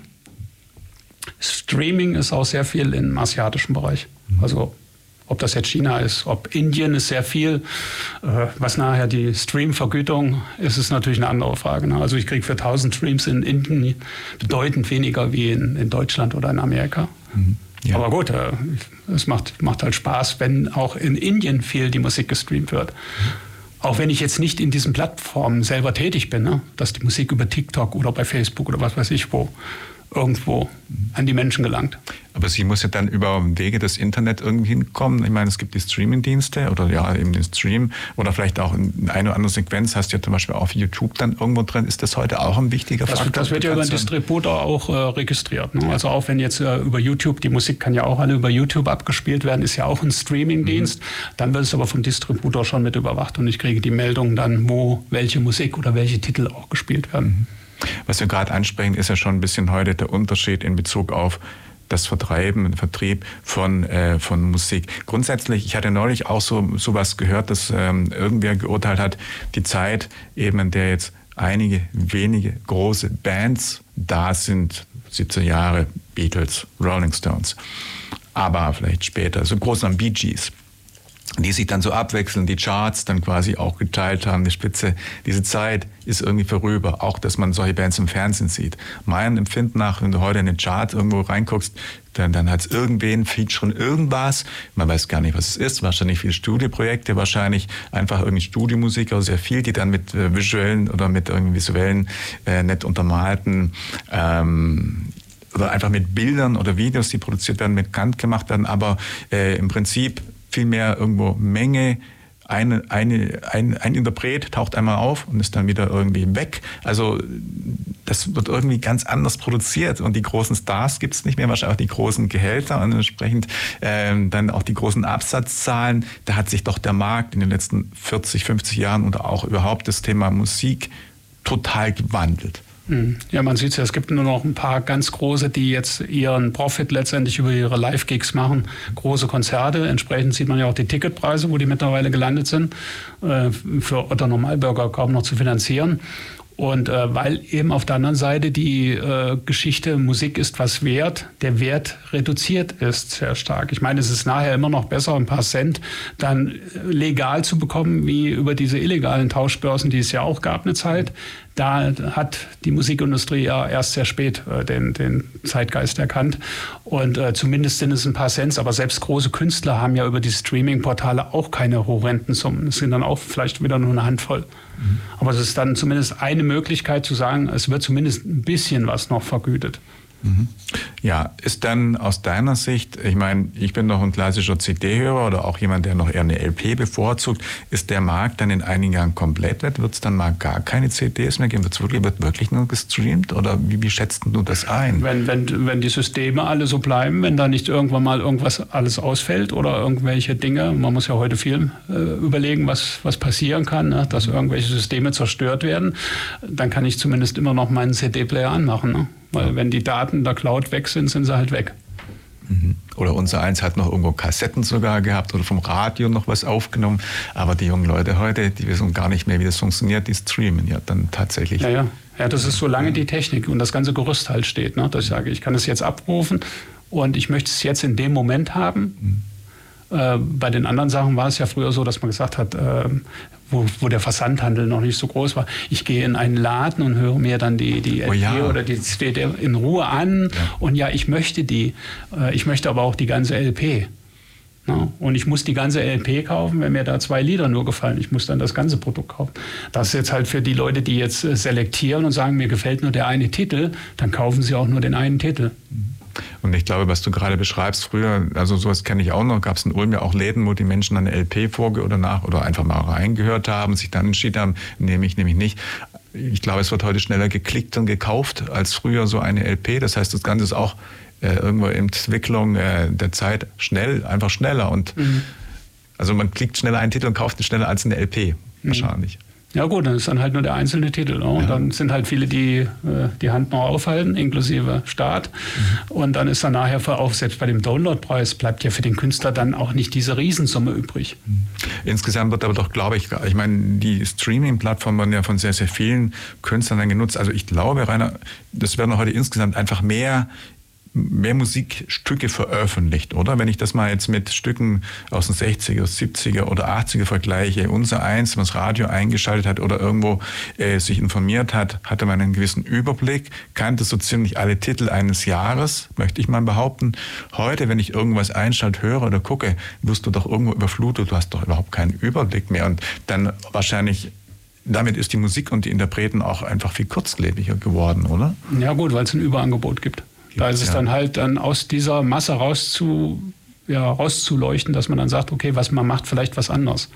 Streaming ist auch sehr viel im asiatischen Bereich. Mhm. Also ob das jetzt China ist, ob Indien ist sehr viel. Äh, was nachher die Stream-Vergütung ist, ist natürlich eine andere Frage. Ne? Also ich kriege für 1000 Streams in Indien bedeutend weniger wie in, in Deutschland oder in Amerika. Mhm. Ja. Aber gut, äh, es macht, macht halt Spaß, wenn auch in Indien viel die Musik gestreamt wird. Mhm. Auch wenn ich jetzt nicht in diesen Plattformen selber tätig bin, ne? dass die Musik über TikTok oder bei Facebook oder was weiß ich wo irgendwo an die Menschen gelangt. Aber sie muss ja dann über Wege des Internet irgendwie hinkommen. Ich meine, es gibt die Streaming-Dienste oder ja, eben den Stream oder vielleicht auch in eine oder andere Sequenz hast du ja zum Beispiel auf YouTube dann irgendwo drin. Ist das heute auch ein wichtiger das, Faktor? Das wird ja über einen Distributor auch äh, registriert. Ne? Also auch wenn jetzt äh, über YouTube, die Musik kann ja auch alle über YouTube abgespielt werden, ist ja auch ein Streaming-Dienst. Mhm. Dann wird es aber vom Distributor schon mit überwacht und ich kriege die Meldung dann, wo welche Musik oder welche Titel auch gespielt werden. Mhm. Was wir gerade ansprechen, ist ja schon ein bisschen heute der Unterschied in Bezug auf das Vertreiben, den Vertrieb von, äh, von Musik. Grundsätzlich, ich hatte neulich auch so sowas gehört, dass ähm, irgendwer geurteilt hat, die Zeit eben, in der jetzt einige wenige große Bands da sind, 17 Jahre Beatles, Rolling Stones, aber vielleicht später, so groß am Bee Gees, die sich dann so abwechseln, die Charts dann quasi auch geteilt haben, die Spitze. Diese Zeit ist irgendwie vorüber, auch dass man solche Bands im Fernsehen sieht. Mein Empfinden nach, wenn du heute in den Chart irgendwo reinguckst, dann, dann hat es irgendwen, Feature irgendwas, man weiß gar nicht, was es ist, wahrscheinlich viele Studioprojekte, wahrscheinlich einfach irgendwie Studiomusiker, sehr viel, die dann mit äh, visuellen oder mit irgendwie visuellen, äh, nett untermalten ähm, oder einfach mit Bildern oder Videos, die produziert werden, bekannt gemacht werden, aber äh, im Prinzip vielmehr irgendwo Menge, eine, eine, ein, ein Interpret taucht einmal auf und ist dann wieder irgendwie weg. Also das wird irgendwie ganz anders produziert und die großen Stars gibt es nicht mehr, wahrscheinlich auch die großen Gehälter und entsprechend ähm, dann auch die großen Absatzzahlen. Da hat sich doch der Markt in den letzten 40, 50 Jahren und auch überhaupt das Thema Musik total gewandelt. Hm. Ja, man sieht es ja, es gibt nur noch ein paar ganz große, die jetzt ihren Profit letztendlich über ihre Live-Gigs machen. Große Konzerte. Entsprechend sieht man ja auch die Ticketpreise, wo die mittlerweile gelandet sind, äh, für Otto Normalbürger kaum noch zu finanzieren. Und äh, weil eben auf der anderen Seite die äh, Geschichte Musik ist was wert, der Wert reduziert ist sehr stark. Ich meine, es ist nachher immer noch besser, ein paar Cent dann äh, legal zu bekommen, wie über diese illegalen Tauschbörsen, die es ja auch gab eine Zeit. Da hat die Musikindustrie ja erst sehr spät äh, den, den Zeitgeist erkannt. Und äh, zumindest sind es ein paar Cent, aber selbst große Künstler haben ja über die Streaming-Portale auch keine horrenden Summen. Es sind dann auch vielleicht wieder nur eine Handvoll. Mhm. Aber es ist dann zumindest eine Möglichkeit zu sagen, es wird zumindest ein bisschen was noch vergütet. Mhm. Ja, ist dann aus deiner Sicht, ich meine, ich bin doch ein klassischer CD-Hörer oder auch jemand, der noch eher eine LP bevorzugt, ist der Markt dann in einigen Jahren komplett weg? Wird es dann mal gar keine CDs mehr geben? Wirklich, wird wirklich nur gestreamt oder wie, wie schätzt du das ein? Wenn, wenn, wenn die Systeme alle so bleiben, wenn da nicht irgendwann mal irgendwas alles ausfällt oder irgendwelche Dinge, man muss ja heute viel äh, überlegen, was, was passieren kann, ne? dass irgendwelche Systeme zerstört werden, dann kann ich zumindest immer noch meinen CD-Player anmachen. Ne? Weil wenn die Daten der Cloud weg sind, sind sie halt weg. Mhm. Oder unser eins hat noch irgendwo Kassetten sogar gehabt oder vom Radio noch was aufgenommen. Aber die jungen Leute heute, die wissen gar nicht mehr, wie das funktioniert, die streamen ja dann tatsächlich. Ja, ja. ja das ist solange die Technik und das ganze Gerüst halt steht, ne, dass ich sage, ich kann es jetzt abrufen und ich möchte es jetzt in dem Moment haben. Mhm. Äh, bei den anderen Sachen war es ja früher so, dass man gesagt hat, äh, wo, wo der Versandhandel noch nicht so groß war. Ich gehe in einen Laden und höre mir dann die, die LP Oh ja. oder die CD in Ruhe an und ja, ich möchte die. Äh, Ich möchte aber auch die ganze LP. Na, und ich muss die ganze LP kaufen, wenn mir da zwei Lieder nur gefallen. Ich muss dann das ganze Produkt kaufen. Das ist jetzt halt für die Leute, die jetzt äh, selektieren und sagen, mir gefällt nur der eine Titel, dann kaufen sie auch nur den einen Titel. Und ich glaube, was du gerade beschreibst, früher, also sowas kenne ich auch noch, gab es in Ulm ja auch Läden, wo die Menschen eine LP vorge oder nach oder einfach mal reingehört haben, sich dann entschieden haben, nehme ich, nehme ich nicht. Ich glaube, es wird heute schneller geklickt und gekauft als früher so eine LP. Das heißt, das Ganze ist auch äh, irgendwo in Entwicklung äh, der Zeit schnell, einfach schneller. Und also man klickt schneller einen Titel und kauft ihn schneller als eine LP, wahrscheinlich. Ja gut, dann ist dann halt nur der einzelne Titel. Ne? Und dann sind halt viele, die äh, die Hand noch aufhalten, inklusive Staat. Und dann ist dann nachher für auch selbst bei dem Downloadpreis bleibt ja für den Künstler dann auch nicht diese Riesensumme übrig. Insgesamt wird aber doch, glaube ich, ich meine, die Streaming-Plattformen werden ja von sehr, sehr vielen Künstlern dann genutzt. Also ich glaube, Rainer, das werden heute insgesamt einfach mehr mehr Musikstücke veröffentlicht, oder? Wenn ich das mal jetzt mit Stücken aus den 60er, 70er oder 80er vergleiche, unser eins, das Radio eingeschaltet hat oder irgendwo äh, sich informiert hat, hatte man einen gewissen Überblick, kannte so ziemlich alle Titel eines Jahres, möchte ich mal behaupten. Heute, wenn ich irgendwas einschalte, höre oder gucke, wirst du doch irgendwo überflutet, du hast doch überhaupt keinen Überblick mehr und dann wahrscheinlich damit ist die Musik und die Interpreten auch einfach viel kurzlebiger geworden, oder? Ja gut, weil es ein Überangebot gibt. Da ist es ja. dann halt dann aus dieser Masse rauszu, ja, rauszuleuchten, dass man dann sagt, okay, was man macht, vielleicht was anderes.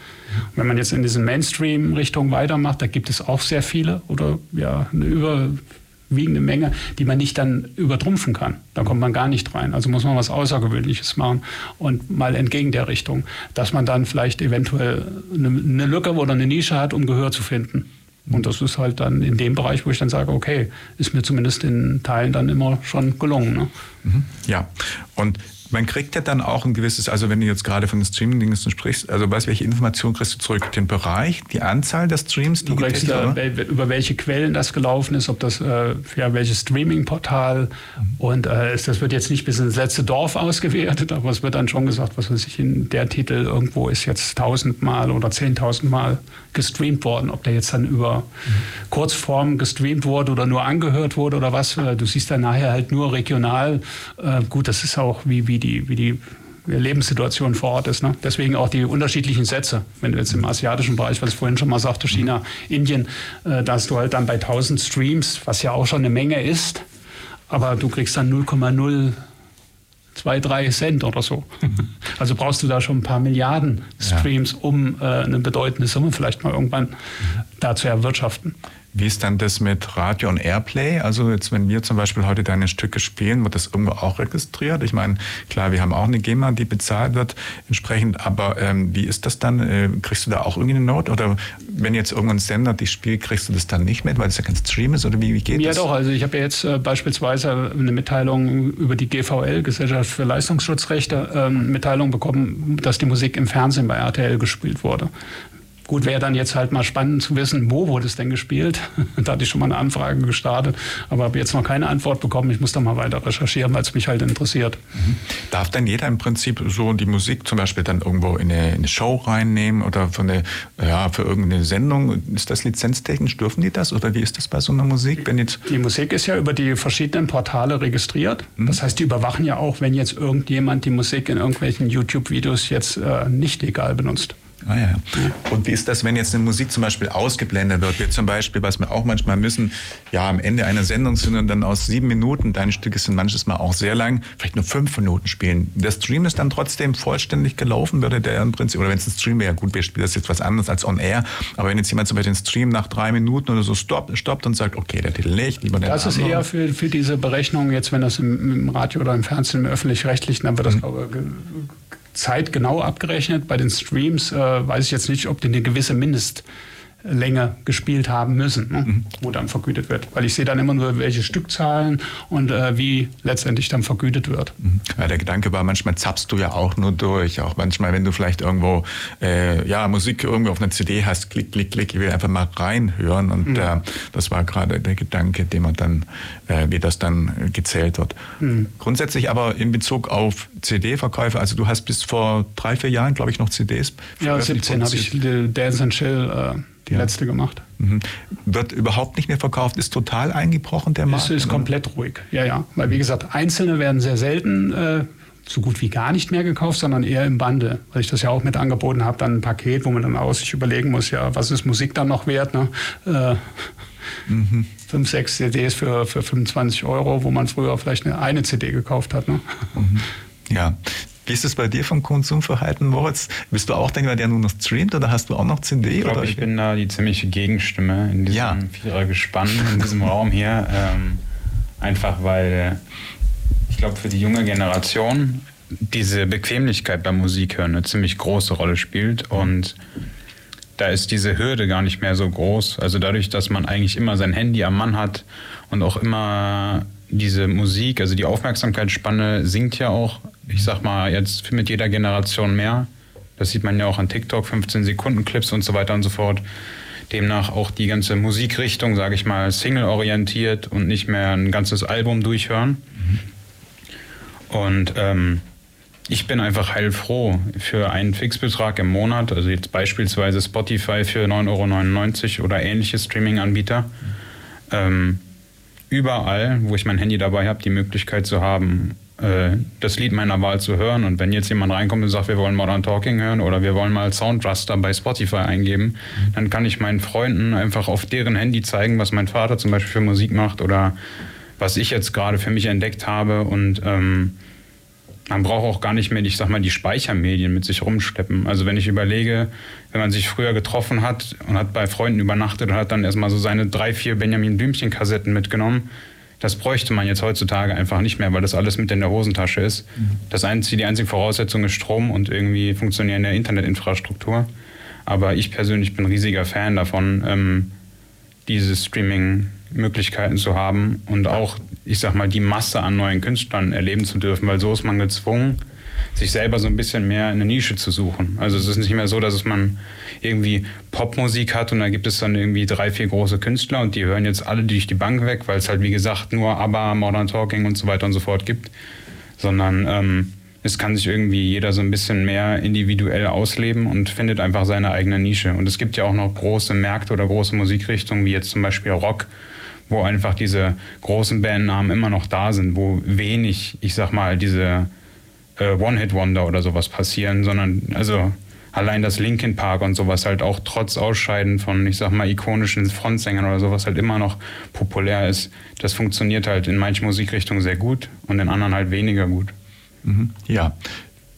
Wenn man jetzt in diesen Mainstream-Richtung weitermacht, da gibt es auch sehr viele oder ja, eine überwiegende Menge, die man nicht dann übertrumpfen kann. Da kommt man gar nicht rein. Also muss man was Außergewöhnliches machen und mal entgegen der Richtung, dass man dann vielleicht eventuell eine, eine Lücke oder eine Nische hat, um Gehör zu finden. Und das ist halt dann in dem Bereich, wo ich dann sage, okay, ist mir zumindest in Teilen dann immer schon gelungen. Ne? Mhm. Ja, und man kriegt ja dann auch ein gewisses, also wenn du jetzt gerade von den Streaming-Diensten sprichst, also weißt welche Informationen kriegst du zurück? Den Bereich, die Anzahl der Streams, die du kriegst, äh, über welche Quellen das gelaufen ist, ob das, äh, ja, welches Streaming-Portal und äh, das wird jetzt nicht bis ins letzte Dorf ausgewertet, aber es wird dann schon gesagt, was weiß ich, in der Titel irgendwo ist jetzt tausendmal oder zehntausendmal gestreamt worden, ob der jetzt dann über. Kurzform gestreamt wurde oder nur angehört wurde oder was. äh, Du siehst dann nachher halt nur regional. Äh, gut, das ist auch wie, wie die, wie die Lebenssituation vor Ort ist. Ne? Deswegen auch die unterschiedlichen Sätze. Wenn du jetzt im asiatischen Bereich, was ich vorhin schon mal sagte, China, Indien, äh, da hast du halt dann bei 1000 Streams, was ja auch schon eine Menge ist, aber du kriegst dann 0,0 zwei, drei Cent oder so. Also brauchst du da schon ein paar Milliarden Streams, um äh, eine bedeutende Summe vielleicht mal irgendwann da zu erwirtschaften. Wie ist dann das mit Radio und Airplay? Also jetzt, wenn wir zum Beispiel heute deine Stücke spielen, wird das irgendwo auch registriert? Ich meine, klar, wir haben auch eine GEMA, die bezahlt wird entsprechend, aber ähm, wie ist das dann? Äh, kriegst du da auch irgendwie eine Note? Oder wenn jetzt irgendein Sender dich spielt, kriegst du das dann nicht mit, weil es ja kein Stream ist? Oder wie, wie geht ja, das? Ja doch, also ich habe ja jetzt äh, beispielsweise eine Mitteilung über die GVL, Gesellschaft für Leistungsschutzrechte, ähm, Mitteilung bekommen, dass die Musik im Fernsehen bei RTL gespielt wurde. Gut, wäre dann jetzt halt mal spannend zu wissen, wo wurde es denn gespielt? da hatte ich schon mal eine Anfrage gestartet, aber habe jetzt noch keine Antwort bekommen. Ich muss da mal weiter recherchieren, weil es mich halt interessiert. Mhm. Darf dann jeder im Prinzip so die Musik zum Beispiel dann irgendwo in eine, in eine Show reinnehmen oder für, eine, ja, für irgendeine Sendung? Ist das lizenztechnisch? Dürfen die das? Oder wie ist das bei so einer Musik? Wenn jetzt die Musik ist ja über die verschiedenen Portale registriert. Mhm. Das heißt, die überwachen ja auch, wenn jetzt irgendjemand die Musik in irgendwelchen YouTube-Videos jetzt äh, nicht legal benutzt. Ah, ja. Und wie ist das, wenn jetzt eine Musik zum Beispiel ausgeblendet wird? Wir zum Beispiel, was wir auch manchmal müssen, ja, am Ende einer Sendung sind und dann aus sieben Minuten, deine Stücke sind manches Mal auch sehr lang, vielleicht nur fünf Minuten spielen. Der Stream ist dann trotzdem vollständig gelaufen, würde der im Prinzip, oder wenn es ein Stream wäre, gut, wir spielen das jetzt was anderes als on air, aber wenn jetzt jemand zum Beispiel den Stream nach drei Minuten oder so stoppt, stoppt und sagt, okay, der Titel nicht, lieber der Das ist eher für, für diese Berechnung, jetzt wenn das im, im Radio oder im Fernsehen, im öffentlich-rechtlichen, dann wird das, mhm. glaube ich, Zeit genau abgerechnet. Bei den Streams äh, weiß ich jetzt nicht, ob die eine gewisse Mindest Länge gespielt haben müssen, ne? mhm. wo dann vergütet wird. Weil ich sehe dann immer nur, welche Stückzahlen und äh, wie letztendlich dann vergütet wird. Mhm. Ja, der Gedanke war, manchmal zappst du ja auch nur durch. Auch manchmal, wenn du vielleicht irgendwo äh, ja, Musik irgendwo auf einer CD hast, klick, klick, klick, ich will einfach mal reinhören. Und mhm. äh, das war gerade der Gedanke, den man dann, äh, wie das dann gezählt wird. Mhm. Grundsätzlich aber in Bezug auf CD-Verkäufe, also du hast bis vor drei, vier Jahren, glaube ich, noch CDs. Ja, 17 habe ich Dance and Chill. Die ja. letzte gemacht. Mhm. Wird überhaupt nicht mehr verkauft, ist total eingebrochen der Markt? Es ist komplett ruhig, ja, ja. Weil wie gesagt, Einzelne werden sehr selten äh, so gut wie gar nicht mehr gekauft, sondern eher im Bande, weil ich das ja auch mit angeboten habe, dann ein Paket, wo man dann auch sich überlegen muss, ja, was ist Musik dann noch wert? Ne? Äh, mhm. Fünf, sechs CDs für, für 25 Euro, wo man früher vielleicht eine, eine CD gekauft hat. Ne? Mhm. Ja, wie ist es bei dir vom Konsumverhalten, Moritz? Bist du auch der, der nur noch streamt oder hast du auch noch CD? Ich glaube, ich bin da die ziemliche Gegenstimme in diesem ja. Vierergespann, in diesem Raum hier. Ähm, einfach weil ich glaube, für die junge Generation diese Bequemlichkeit beim Musikhören eine ziemlich große Rolle spielt und da ist diese Hürde gar nicht mehr so groß. Also dadurch, dass man eigentlich immer sein Handy am Mann hat und auch immer diese Musik, also die Aufmerksamkeitsspanne sinkt ja auch, ich sag mal, jetzt mit jeder Generation mehr. Das sieht man ja auch an TikTok, 15 Sekunden Clips und so weiter und so fort. Demnach auch die ganze Musikrichtung, sage ich mal, Single-orientiert und nicht mehr ein ganzes Album durchhören. Mhm. Und ähm, ich bin einfach heilfroh für einen Fixbetrag im Monat, also jetzt beispielsweise Spotify für 9,99 Euro oder ähnliche Streaming-Anbieter. Mhm. Ähm, überall, wo ich mein Handy dabei habe, die Möglichkeit zu haben, das Lied meiner Wahl zu hören. Und wenn jetzt jemand reinkommt und sagt, wir wollen Modern Talking hören oder wir wollen mal Soundraster bei Spotify eingeben, dann kann ich meinen Freunden einfach auf deren Handy zeigen, was mein Vater zum Beispiel für Musik macht oder was ich jetzt gerade für mich entdeckt habe. Und ähm, man braucht auch gar nicht mehr, ich sag mal, die Speichermedien mit sich rumschleppen. Also wenn ich überlege, wenn man sich früher getroffen hat und hat bei Freunden übernachtet und hat dann erstmal so seine drei, vier Benjamin Blümchen-Kassetten mitgenommen, das bräuchte man jetzt heutzutage einfach nicht mehr, weil das alles mit in der Hosentasche ist. Mhm. Das einzige, die einzige Voraussetzung ist Strom und irgendwie funktionierende Internetinfrastruktur. Aber ich persönlich bin riesiger Fan davon, ähm, diese Streaming-Möglichkeiten zu haben und auch, ich sag mal, die Masse an neuen Künstlern erleben zu dürfen, weil so ist man gezwungen, sich selber so ein bisschen mehr eine Nische zu suchen. Also es ist nicht mehr so, dass man irgendwie Popmusik hat und da gibt es dann irgendwie drei, vier große Künstler und die hören jetzt alle durch die Bank weg, weil es halt wie gesagt nur ABBA, Modern Talking und so weiter und so fort gibt, sondern ähm, es kann sich irgendwie jeder so ein bisschen mehr individuell ausleben und findet einfach seine eigene Nische. Und es gibt ja auch noch große Märkte oder große Musikrichtungen, wie jetzt zum Beispiel Rock, wo einfach diese großen Bandnamen immer noch da sind, wo wenig, ich sag mal, diese äh, One-Hit-Wonder oder sowas passieren, sondern also allein das Linkin Park und sowas halt auch trotz Ausscheiden von, ich sag mal, ikonischen Frontsängern oder sowas halt immer noch populär ist. Das funktioniert halt in manchen Musikrichtungen sehr gut und in anderen halt weniger gut. Mhm. Ja,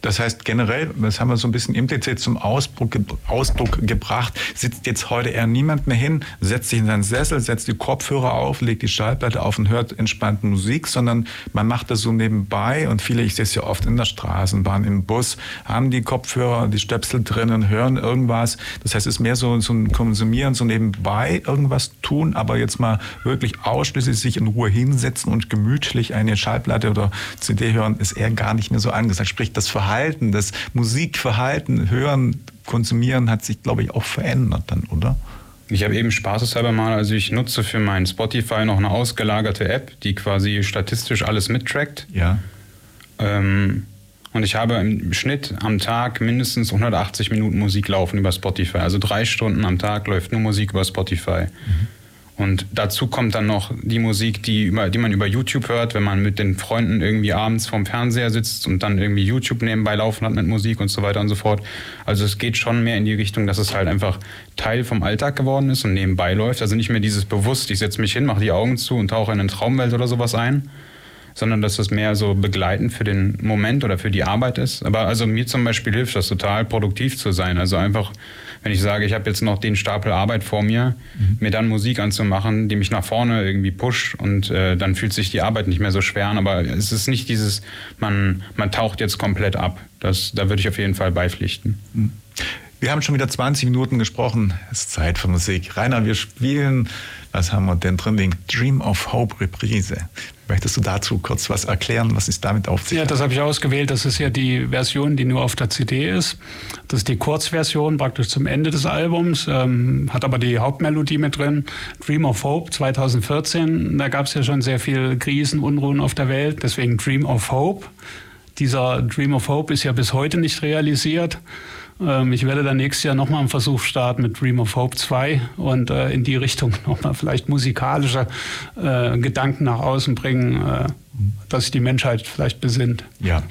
das heißt generell, das haben wir so ein bisschen implizit zum Ausdruck, Ausdruck gebracht, sitzt jetzt heute eher niemand mehr hin, setzt sich in seinen Sessel, setzt die Kopfhörer auf, legt die Schallplatte auf und hört entspannte Musik, sondern man macht das so nebenbei und viele, ich sehe es ja oft in der Straßenbahn, im Bus, haben die Kopfhörer, die Stöpsel drinnen, hören irgendwas. Das heißt, es ist mehr so, so ein Konsumieren, so nebenbei irgendwas tun, aber jetzt mal wirklich ausschließlich sich in Ruhe hinsetzen und gemütlich eine Schallplatte oder CD hören, ist eher gar nicht mehr so angesagt. Sprich, das Verhalten Verhalten, das Musikverhalten, Hören, Konsumieren hat sich, glaube ich, auch verändert dann, oder? Ich habe eben spaßeshalber mal, also ich nutze für mein Spotify noch eine ausgelagerte App, die quasi statistisch alles mittrackt. Ja. Ähm, und ich habe im Schnitt am Tag mindestens 180 Minuten Musik laufen über Spotify. Also drei Stunden am Tag läuft nur Musik über Spotify. Mhm. Und dazu kommt dann noch die Musik, die, über, die man über YouTube hört, wenn man mit den Freunden irgendwie abends vorm Fernseher sitzt und dann irgendwie YouTube nebenbei laufen hat mit Musik und so weiter und so fort. Also es geht schon mehr in die Richtung, dass es halt einfach Teil vom Alltag geworden ist und nebenbei läuft. Also nicht mehr dieses bewusst, ich setze mich hin, mache die Augen zu und tauche in eine Traumwelt oder sowas ein, sondern dass das mehr so begleitend für den Moment oder für die Arbeit ist. Aber also mir zum Beispiel hilft das total, produktiv zu sein. Also einfach wenn ich sage, ich habe jetzt noch den Stapel Arbeit vor mir, mhm. mir dann Musik anzumachen, die mich nach vorne irgendwie pusht und äh, dann fühlt sich die Arbeit nicht mehr so schwer an. Aber es ist nicht dieses, man, man taucht jetzt komplett ab. Das, da würde ich auf jeden Fall beipflichten. Mhm. Wir haben schon wieder 20 Minuten gesprochen. Es ist Zeit für Musik. Rainer, wir spielen, was haben wir denn drin? Den Dream of Hope Reprise. Möchtest du dazu kurz was erklären? Was ist damit auf sich? Ja, das habe ich ausgewählt. Das ist ja die Version, die nur auf der CD ist. Das ist die Kurzversion praktisch zum Ende des Albums, ähm, hat aber die Hauptmelodie mit drin. Dream of Hope 2014. Da gab es ja schon sehr viel Krisen, Unruhen auf der Welt. Deswegen Dream of Hope. Dieser Dream of Hope ist ja bis heute nicht realisiert. Ähm, ich werde dann nächstes Jahr nochmal einen Versuch starten mit Dream of Hope 2 und äh, in die Richtung nochmal vielleicht musikalische äh, Gedanken nach außen bringen, äh, dass sich die Menschheit vielleicht besinnt. Ja.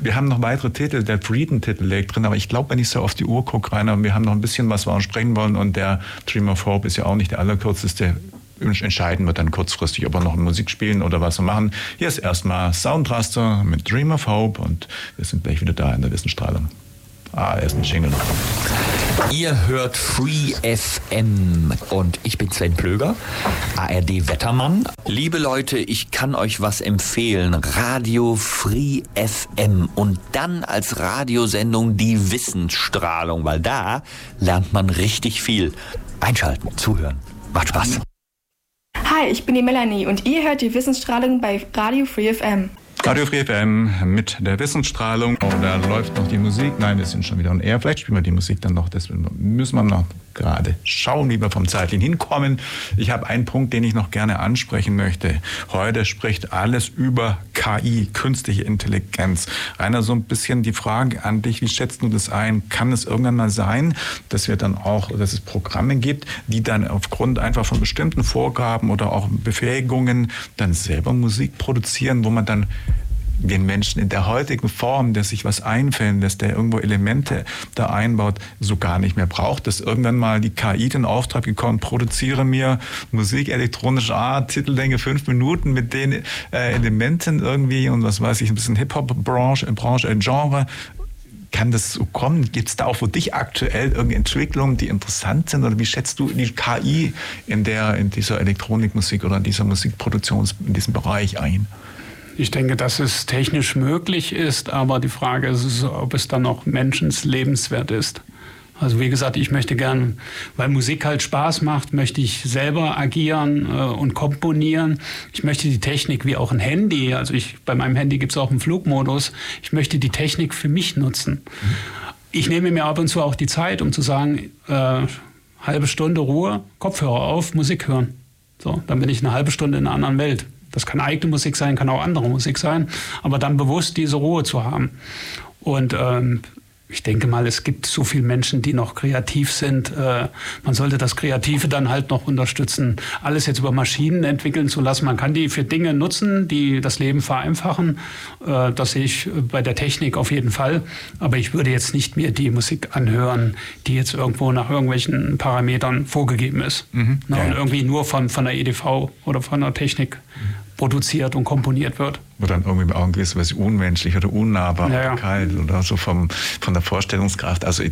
Wir haben noch weitere Titel, der Freedom-Titel liegt drin, aber ich glaube, wenn ich so auf die Uhr gucke, Rainer, wir haben noch ein bisschen, was wir sprechen wollen und der Dream of Hope ist ja auch nicht der allerkürzeste. Entscheiden wir dann kurzfristig, ob wir noch Musik spielen oder was wir machen. Hier ist erstmal Soundraster mit Dream of Hope und wir sind gleich wieder da in der Wissensstrahlung. Ah, er ist ein Jingle noch. Ihr hört Free FM und ich bin Sven Plöger, ARD Wettermann. Liebe Leute, ich kann euch was empfehlen. Radio Free FM und dann als Radiosendung die Wissensstrahlung, weil da lernt man richtig viel. Einschalten, zuhören. Macht Spaß. Hi, ich bin die Melanie und ihr hört die Wissensstrahlung bei Radio Free FM. Radio Free FM mit der Wissensstrahlung. Oh, da läuft noch die Musik. Nein, wir sind schon wieder on air. Vielleicht spielen wir die Musik dann noch. Deswegen müssen wir noch gerade schauen, wie wir vom zeitlichen hinkommen. Ich habe einen Punkt, den ich noch gerne ansprechen möchte. Heute spricht alles über KI, künstliche Intelligenz. Rainer, so ein bisschen die Frage an dich, wie schätzt du das ein? Kann es irgendwann mal sein, dass wir dann auch, dass es Programme gibt, die dann aufgrund einfach von bestimmten Vorgaben oder auch Befähigungen dann selber Musik produzieren, wo man dann den Menschen in der heutigen Form, der sich was einfällen lässt, der irgendwo Elemente da einbaut, so gar nicht mehr braucht. Dass irgendwann mal die KI den Auftrag gekommen, produziere mir Musik elektronischer Art, Titellänge fünf Minuten mit den äh, Elementen irgendwie und was weiß ich, ein bisschen Hip-Hop-Branche, Branche, äh, Genre. Kann das so kommen? Gibt es da auch für dich aktuell irgendeine Entwicklungen, die interessant sind? Oder wie schätzt du die KI in, der, in dieser Elektronikmusik oder in dieser Musikproduktion, in diesem Bereich ein? Ich denke, dass es technisch möglich ist, aber die Frage ist, ob es dann noch menschens lebenswert ist. Also wie gesagt, ich möchte gern, weil Musik halt Spaß macht, möchte ich selber agieren äh, und komponieren. Ich möchte die Technik wie auch ein Handy, also ich, bei meinem Handy gibt es auch einen Flugmodus, ich möchte die Technik für mich nutzen. Ich nehme mir ab und zu auch die Zeit, um zu sagen, äh, halbe Stunde Ruhe, Kopfhörer auf, Musik hören. So, dann bin ich eine halbe Stunde in einer anderen Welt. Das kann eigene Musik sein, kann auch andere Musik sein, aber dann bewusst diese Ruhe zu haben. Und ähm, ich denke mal, es gibt so viele Menschen, die noch kreativ sind. Äh, man sollte das Kreative dann halt noch unterstützen. Alles jetzt über Maschinen entwickeln zu lassen. Man kann die für Dinge nutzen, die das Leben vereinfachen. Äh, das sehe ich bei der Technik auf jeden Fall. Aber ich würde jetzt nicht mehr die Musik anhören, die jetzt irgendwo nach irgendwelchen Parametern vorgegeben ist. Mhm. Na, ja. Und irgendwie nur von, von der EDV oder von der Technik mhm. Produziert und komponiert wird wo dann irgendwie auch in gewisser Weise unmenschlich oder unnahbar ja, ja. kalt oder so vom, von der Vorstellungskraft. Also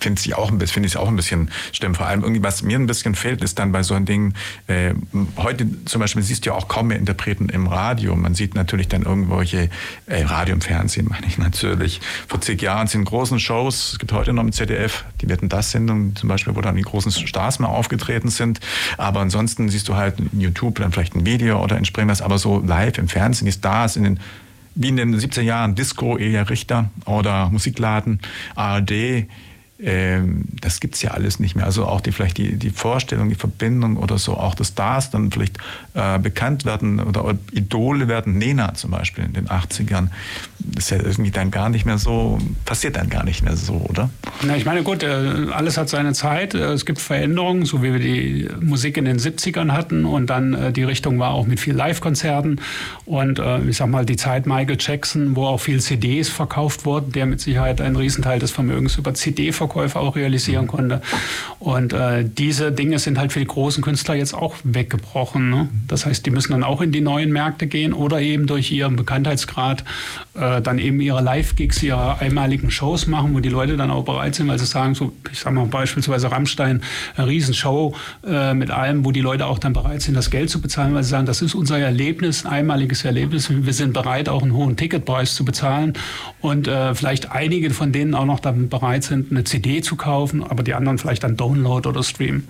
finde ich auch ein bisschen, finde ich auch ein bisschen schlimm. Vor allem irgendwie, was mir ein bisschen fehlt, ist dann bei so einem Ding, äh, heute zum Beispiel siehst du ja auch kaum mehr Interpreten im Radio. Man sieht natürlich dann irgendwelche, äh, Radio und Fernsehen meine ich natürlich. Vor zig Jahren sind großen Shows, es gibt heute noch im ZDF, die werden das Sendung zum Beispiel, wo dann die großen Stars mal aufgetreten sind. Aber ansonsten siehst du halt YouTube, dann vielleicht ein Video oder entsprechendes, aber so live im Fernsehen ist da Stars in den wie in den 70er Jahren Disco, Elia Richter oder Musikladen, ARD, das gibt es ja alles nicht mehr. Also auch die vielleicht die, die Vorstellung, die Verbindung oder so, auch dass Stars dann vielleicht äh, bekannt werden oder Idole werden, Nena zum Beispiel in den 80ern, das ist ja irgendwie dann gar nicht mehr so, passiert dann gar nicht mehr so, oder? Na, ich meine, gut, äh, alles hat seine Zeit. Äh, es gibt Veränderungen, so wie wir die Musik in den 70ern hatten und dann äh, die Richtung war auch mit viel Live-Konzerten und ich sag mal die Zeit Michael Jackson, wo auch viel CDs verkauft wurden, der mit Sicherheit einen Riesenteil des Vermögens über CD verkauft Verkäufe auch realisieren konnte. Und äh, diese Dinge sind halt für die großen Künstler jetzt auch weggebrochen. Ne? Das heißt, die müssen dann auch in die neuen Märkte gehen oder eben durch ihren Bekanntheitsgrad äh, dann eben ihre Live-Gigs, ihre einmaligen Shows machen, wo die Leute dann auch bereit sind, weil sie sagen, so, ich sage mal beispielsweise Rammstein, eine Riesenshow äh, mit allem, wo die Leute auch dann bereit sind, das Geld zu bezahlen, weil sie sagen, das ist unser Erlebnis, ein einmaliges Erlebnis. Wir sind bereit, auch einen hohen Ticketpreis zu bezahlen. Und äh, vielleicht einige von denen auch noch dann bereit sind, eine CD zu kaufen, aber die anderen vielleicht dann Download oder Stream.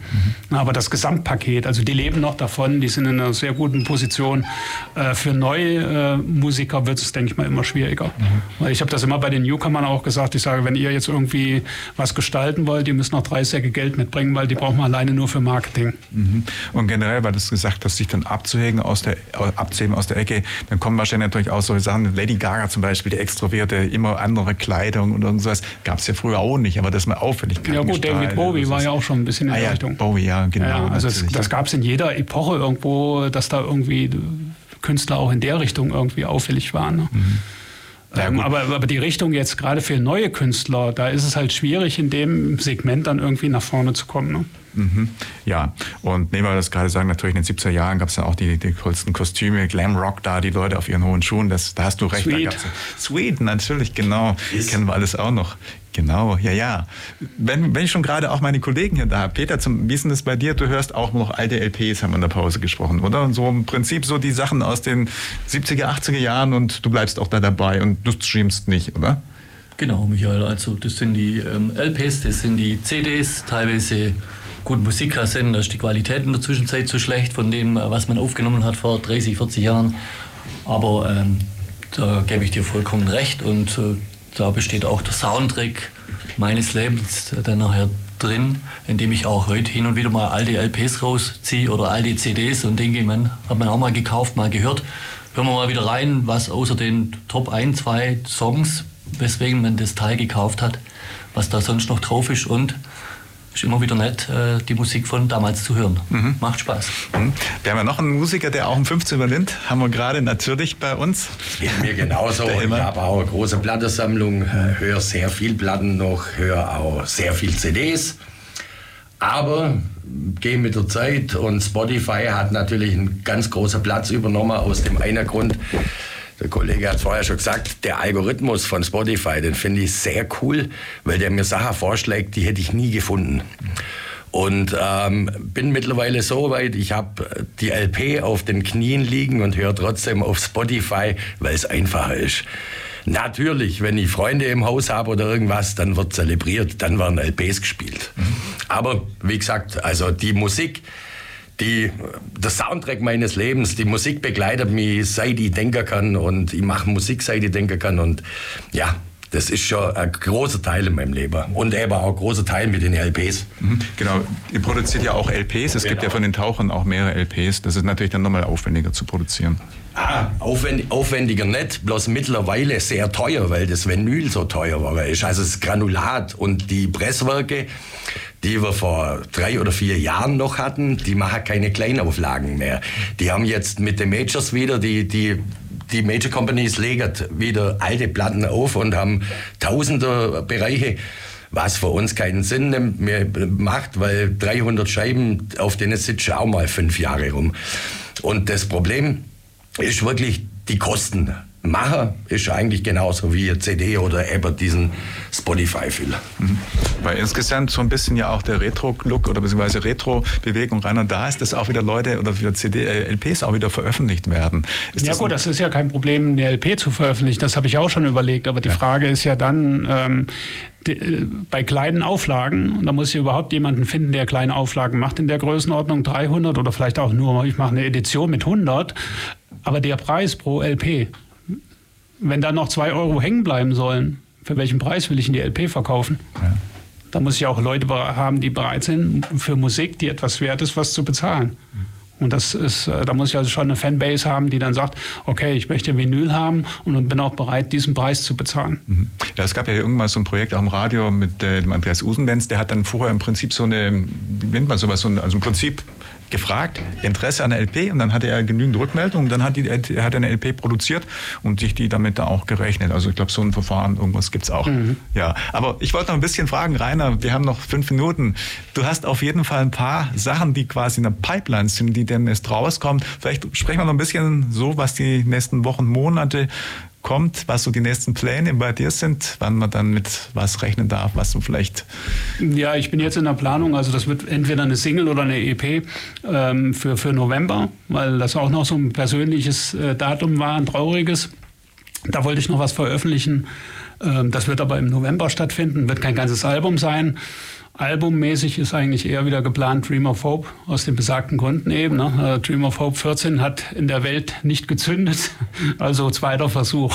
Mhm. Aber das Gesamtpaket, also die leben noch davon, die sind in einer sehr guten Position. Äh, für neue äh, Musiker wird es, denke ich mal, immer schwieriger. Mhm. Weil ich habe das immer bei den Newcomern auch gesagt, ich sage, wenn ihr jetzt irgendwie was gestalten wollt, ihr müsst noch drei Säcke Geld mitbringen, weil die brauchen wir alleine nur für Marketing. Mhm. Und generell, weil du es gesagt hast, sich dann abzuhängen aus der, abzuheben aus der Ecke, dann kommen wahrscheinlich natürlich auch solche Sachen, Lady Gaga zum Beispiel, die Extrovierte, immer andere Kleidung und irgendwas. Gab es ja früher auch nicht, aber das mal auffällig. Ja gut, David Bowie war ja auch schon ein bisschen in ah, der ja, Richtung. Bowie, ja, genau. Ja, also es, das gab es in jeder Epoche irgendwo, dass da irgendwie Künstler auch in der Richtung irgendwie auffällig waren. Ne? Mhm. Ja, ähm, aber, aber die Richtung jetzt gerade für neue Künstler, da ist es halt schwierig, in dem Segment dann irgendwie nach vorne zu kommen. Ne? Mhm. Ja, und nehmen wir das gerade sagen, natürlich in den 70er Jahren gab es ja auch die, die coolsten Kostüme, Glam Rock da, die Leute auf ihren hohen Schuhen, das, da hast du recht. Sweet. Sweet, natürlich, genau. Yes. Kennen wir alles auch noch. Genau, ja, ja. Wenn, wenn ich schon gerade auch meine Kollegen hier da habe, Peter, zum, wie ist denn das bei dir? Du hörst auch noch alte LPs, haben wir in der Pause gesprochen, oder? Und so im Prinzip so die Sachen aus den 70er, 80er Jahren und du bleibst auch da dabei und du streamst nicht, oder? Genau, Michael. Also das sind die ähm, LPs, das sind die CDs, teilweise Gut, Musikkassetten, da ist die Qualität in der Zwischenzeit zu schlecht von dem, was man aufgenommen hat vor 30, 40 Jahren. Aber ähm, da gebe ich dir vollkommen recht und äh, da besteht auch der Soundtrack meines Lebens dann nachher drin, indem ich auch heute hin und wieder mal alte LPs rausziehe oder alte CDs und denke, man hat man auch mal gekauft, mal gehört. Hören wir mal wieder rein, was außer den Top 1, 2 Songs, weswegen man das Teil gekauft hat, was da sonst noch drauf ist und ist immer wieder nett, äh, die Musik von damals zu hören. Mhm. Macht Spaß. Mhm. Wir haben ja noch einen Musiker, der auch um 15 übernimmt. Haben wir gerade natürlich bei uns. Geht mir genauso. ich habe auch eine große Plattensammlung, äh, höre sehr viel Platten noch, höre auch sehr viel CDs. Aber gehe mit der Zeit und Spotify hat natürlich einen ganz großen Platz übernommen aus dem einen Grund, der Kollege hat es vorher schon gesagt, der Algorithmus von Spotify, den finde ich sehr cool, weil der mir Sachen vorschlägt, die hätte ich nie gefunden. Und ähm, bin mittlerweile so weit, ich habe die LP auf den Knien liegen und höre trotzdem auf Spotify, weil es einfacher ist. Natürlich, wenn ich Freunde im Haus habe oder irgendwas, dann wird zelebriert, dann werden LPs gespielt. Mhm. Aber wie gesagt, also die Musik, die, der Soundtrack meines Lebens, die Musik begleitet mich, seit ich denken kann und ich mache Musik, seit ich denken kann und ja, das ist schon ein großer Teil in meinem Leben. Und eben auch ein großer Teil mit den LPs. Mhm, genau. Ihr produziert ja auch LPs. Es genau. gibt ja von den Tauchern auch mehrere LPs. Das ist natürlich dann nochmal aufwendiger zu produzieren. Ah, aufwendig, aufwendiger nicht, bloß mittlerweile sehr teuer, weil das Vinyl so teuer war. Also das Granulat und die Presswerke, die wir vor drei oder vier Jahren noch hatten, die machen keine Kleinauflagen mehr. Die haben jetzt mit den Majors wieder, die, die, die Major Companies legen wieder alte Platten auf und haben tausende Bereiche was für uns keinen Sinn mehr macht, weil 300 Scheiben, auf denen sitzt auch mal fünf Jahre rum. Und das Problem ist wirklich die Kosten. Macher ist eigentlich genauso wie CD oder eben diesen Spotify-Filler. Mhm. Weil insgesamt so ein bisschen ja auch der Retro-Look oder beziehungsweise Retro-Bewegung rein und da ist, dass auch wieder Leute oder wieder CD, äh, LPs auch wieder veröffentlicht werden. Ist ja das gut, das ist ja kein Problem, eine LP zu veröffentlichen, das habe ich auch schon überlegt, aber die ja. Frage ist ja dann, ähm, die, äh, bei kleinen Auflagen, da muss ich überhaupt jemanden finden, der kleine Auflagen macht in der Größenordnung 300 oder vielleicht auch nur, ich mache eine Edition mit 100, aber der Preis pro LP wenn da noch zwei Euro hängen bleiben sollen, für welchen Preis will ich in die LP verkaufen? Ja. Da muss ich auch Leute haben, die bereit sind, für Musik, die etwas wert ist, was zu bezahlen. Und das ist, äh, da muss ich also schon eine Fanbase haben, die dann sagt, okay, ich möchte Vinyl haben und bin auch bereit, diesen Preis zu bezahlen. Mhm. Ja, es gab ja irgendwann so ein Projekt auch im Radio mit äh, dem Andreas Usenbenz, der hat dann vorher im Prinzip so eine, wie nennt man sowas, so ein, also im Prinzip gefragt, Interesse an der LP und dann hatte er genügend Rückmeldungen, dann hat, die, er hat eine LP produziert und sich die damit da auch gerechnet. Also ich glaube, so ein Verfahren, irgendwas gibt es auch. Mhm. Ja, aber ich wollte noch ein bisschen fragen, Rainer, wir haben noch fünf Minuten. Du hast auf jeden Fall ein paar Sachen, die quasi in der Pipeline sind, die demnächst rauskommen. Vielleicht sprechen wir noch ein bisschen so, was die nächsten Wochen, Monate kommt, was so die nächsten Pläne bei dir sind, wann man dann mit was rechnen darf, was du vielleicht. Ja, ich bin jetzt in der Planung, also das wird entweder eine Single oder eine EP ähm, für, für November, weil das auch noch so ein persönliches äh, Datum war, ein trauriges. Da wollte ich noch was veröffentlichen. Ähm, das wird aber im November stattfinden, wird kein ganzes Album sein. Albummäßig ist eigentlich eher wieder geplant Dream of Hope aus den besagten Gründen eben. Ne? Äh, Dream of Hope 14 hat in der Welt nicht gezündet, also zweiter Versuch,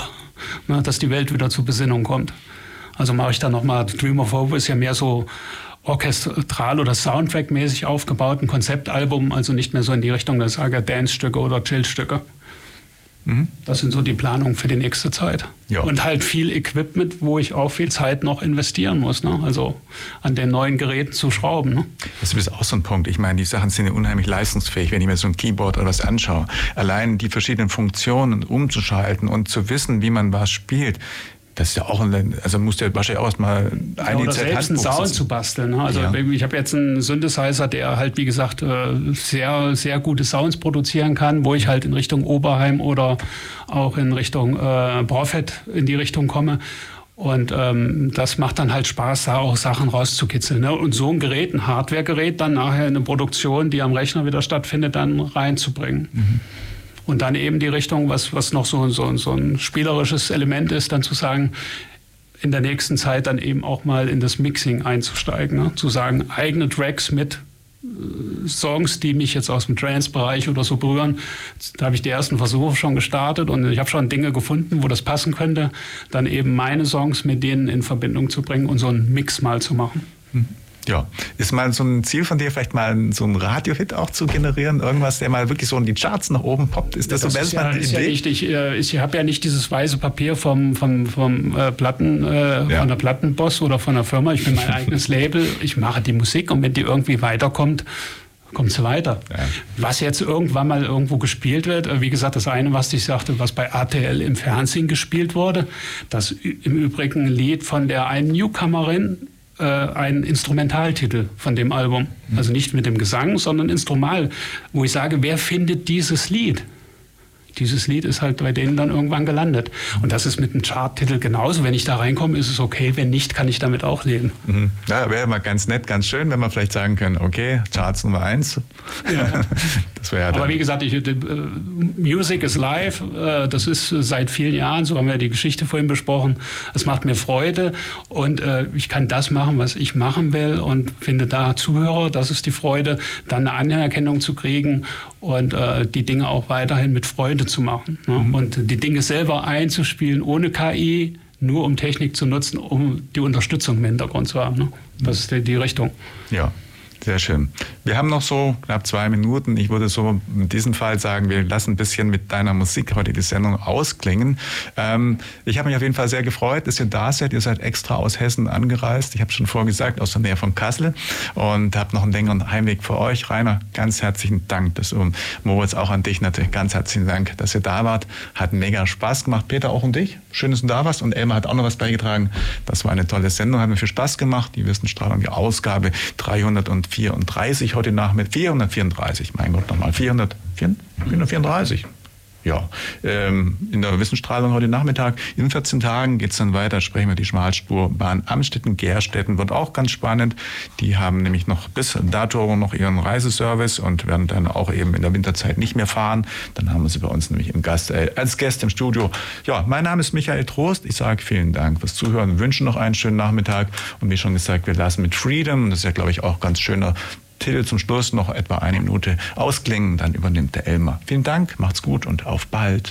ne? dass die Welt wieder zur Besinnung kommt. Also mache ich da nochmal, Dream of Hope ist ja mehr so orchestral oder Soundtrack-mäßig aufgebaut, ein Konzeptalbum, also nicht mehr so in die Richtung der Saga Dance-Stücke oder Chill-Stücke. Mhm. Das sind so die Planungen für die nächste Zeit. Ja. Und halt viel Equipment, wo ich auch viel Zeit noch investieren muss. Ne? Also an den neuen Geräten zu schrauben. Ne? Das ist auch so ein Punkt. Ich meine, die Sachen sind ja unheimlich leistungsfähig, wenn ich mir so ein Keyboard oder was anschaue. Allein die verschiedenen Funktionen umzuschalten und zu wissen, wie man was spielt, das ist ja auch, ein, also musst du ja wahrscheinlich auch erstmal einige ja, Zeit selbst einen Sound zu basteln. Ne? Also ja. ich habe jetzt einen Synthesizer, der halt, wie gesagt, äh, sehr, sehr gute Sounds produzieren kann, wo ich halt in Richtung Oberheim oder auch in Richtung äh, Prophet in die Richtung komme. Und ähm, das macht dann halt Spaß, da auch Sachen rauszukitzeln. Ne? Und so ein Gerät, ein Hardware-Gerät, dann nachher in eine Produktion, die am Rechner wieder stattfindet, dann reinzubringen. Mhm. Und dann eben die Richtung, was, was noch so, so, so ein spielerisches Element ist, dann zu sagen, in der nächsten Zeit dann eben auch mal in das Mixing einzusteigen. Ne? Zu sagen, eigene Tracks mit äh, Songs, die mich jetzt aus dem Trance-Bereich oder so berühren. Da habe ich die ersten Versuche schon gestartet und ich habe schon Dinge gefunden, wo das passen könnte. Dann eben meine Songs mit denen in Verbindung zu bringen und so einen Mix mal zu machen. Mhm. Ja, ist mal so ein Ziel von dir, vielleicht mal so einen Radio-Hit auch zu generieren? Irgendwas, der mal wirklich so in die Charts nach oben poppt? Ist das, das so ist ja, ist ja nicht, ich, äh, ich habe ja nicht dieses weiße Papier vom, vom, vom äh, Platten, äh, ja. von der Plattenboss oder von der Firma. Ich bin mein eigenes Label. Ich mache die Musik und wenn die irgendwie weiterkommt, kommt sie weiter. Ja. Was jetzt irgendwann mal irgendwo gespielt wird, äh, wie gesagt, das eine, was ich sagte, was bei RTL im Fernsehen gespielt wurde, das im Übrigen ein Lied von der einen Newcomerin äh, ein Instrumentaltitel von dem Album. Also nicht mit dem Gesang, sondern Instrumental, wo ich sage, wer findet dieses Lied? Dieses Lied ist halt bei denen dann irgendwann gelandet. Und das ist mit einem Charttitel genauso. Wenn ich da reinkomme, ist es okay. Wenn nicht, kann ich damit auch leben. Mhm. Ja, wäre mal ganz nett, ganz schön, wenn man vielleicht sagen können, okay, Charts Nummer eins. Ja. das ja Aber wie gesagt, ich, äh, Music is live. Äh, das ist seit vielen Jahren, so haben wir die Geschichte vorhin besprochen. Es macht mir Freude und äh, ich kann das machen, was ich machen will und finde da Zuhörer. Das ist die Freude, dann eine Anerkennung zu kriegen und äh, die Dinge auch weiterhin mit Freude zu machen. Ne? Mhm. Und die Dinge selber einzuspielen ohne KI, nur um Technik zu nutzen, um die Unterstützung im Hintergrund zu haben. Ne? Das ist die, die Richtung. Ja. Sehr schön. Wir haben noch so knapp zwei Minuten. Ich würde so in diesem Fall sagen, wir lassen ein bisschen mit deiner Musik heute die Sendung ausklingen. Ähm, ich habe mich auf jeden Fall sehr gefreut, dass ihr da seid. Ihr seid extra aus Hessen angereist. Ich habe schon vorher gesagt, aus der Nähe von Kassel und habe noch einen längeren Heimweg für euch. Rainer, ganz herzlichen Dank. Das, und Moritz, auch an dich natürlich ganz herzlichen Dank, dass ihr da wart. Hat mega Spaß gemacht. Peter, auch und dich. Schön, dass du da warst. Und Elmar hat auch noch was beigetragen. Das war eine tolle Sendung. Hat mir viel Spaß gemacht. Die Wissensstrahlung, die Ausgabe 304 434 heute Nachmittag, 434, mein Gott, nochmal, 400, 434. Ja, ähm, in der Wissensstrahlung heute Nachmittag. In 14 Tagen geht es dann weiter, sprechen wir die Schmalspurbahn Amstetten-Gerstetten, wird auch ganz spannend. Die haben nämlich noch bis dato noch ihren Reiseservice und werden dann auch eben in der Winterzeit nicht mehr fahren. Dann haben wir sie bei uns nämlich im Gast, äh, als Gäste im Studio. Ja, mein Name ist Michael Trost. Ich sage vielen Dank fürs Zuhören, wünschen noch einen schönen Nachmittag und wie schon gesagt, wir lassen mit Freedom, das ist ja glaube ich auch ganz schöner Titel zum Schluss noch etwa eine Minute ausklingen, dann übernimmt der Elmar. Vielen Dank, macht's gut und auf bald.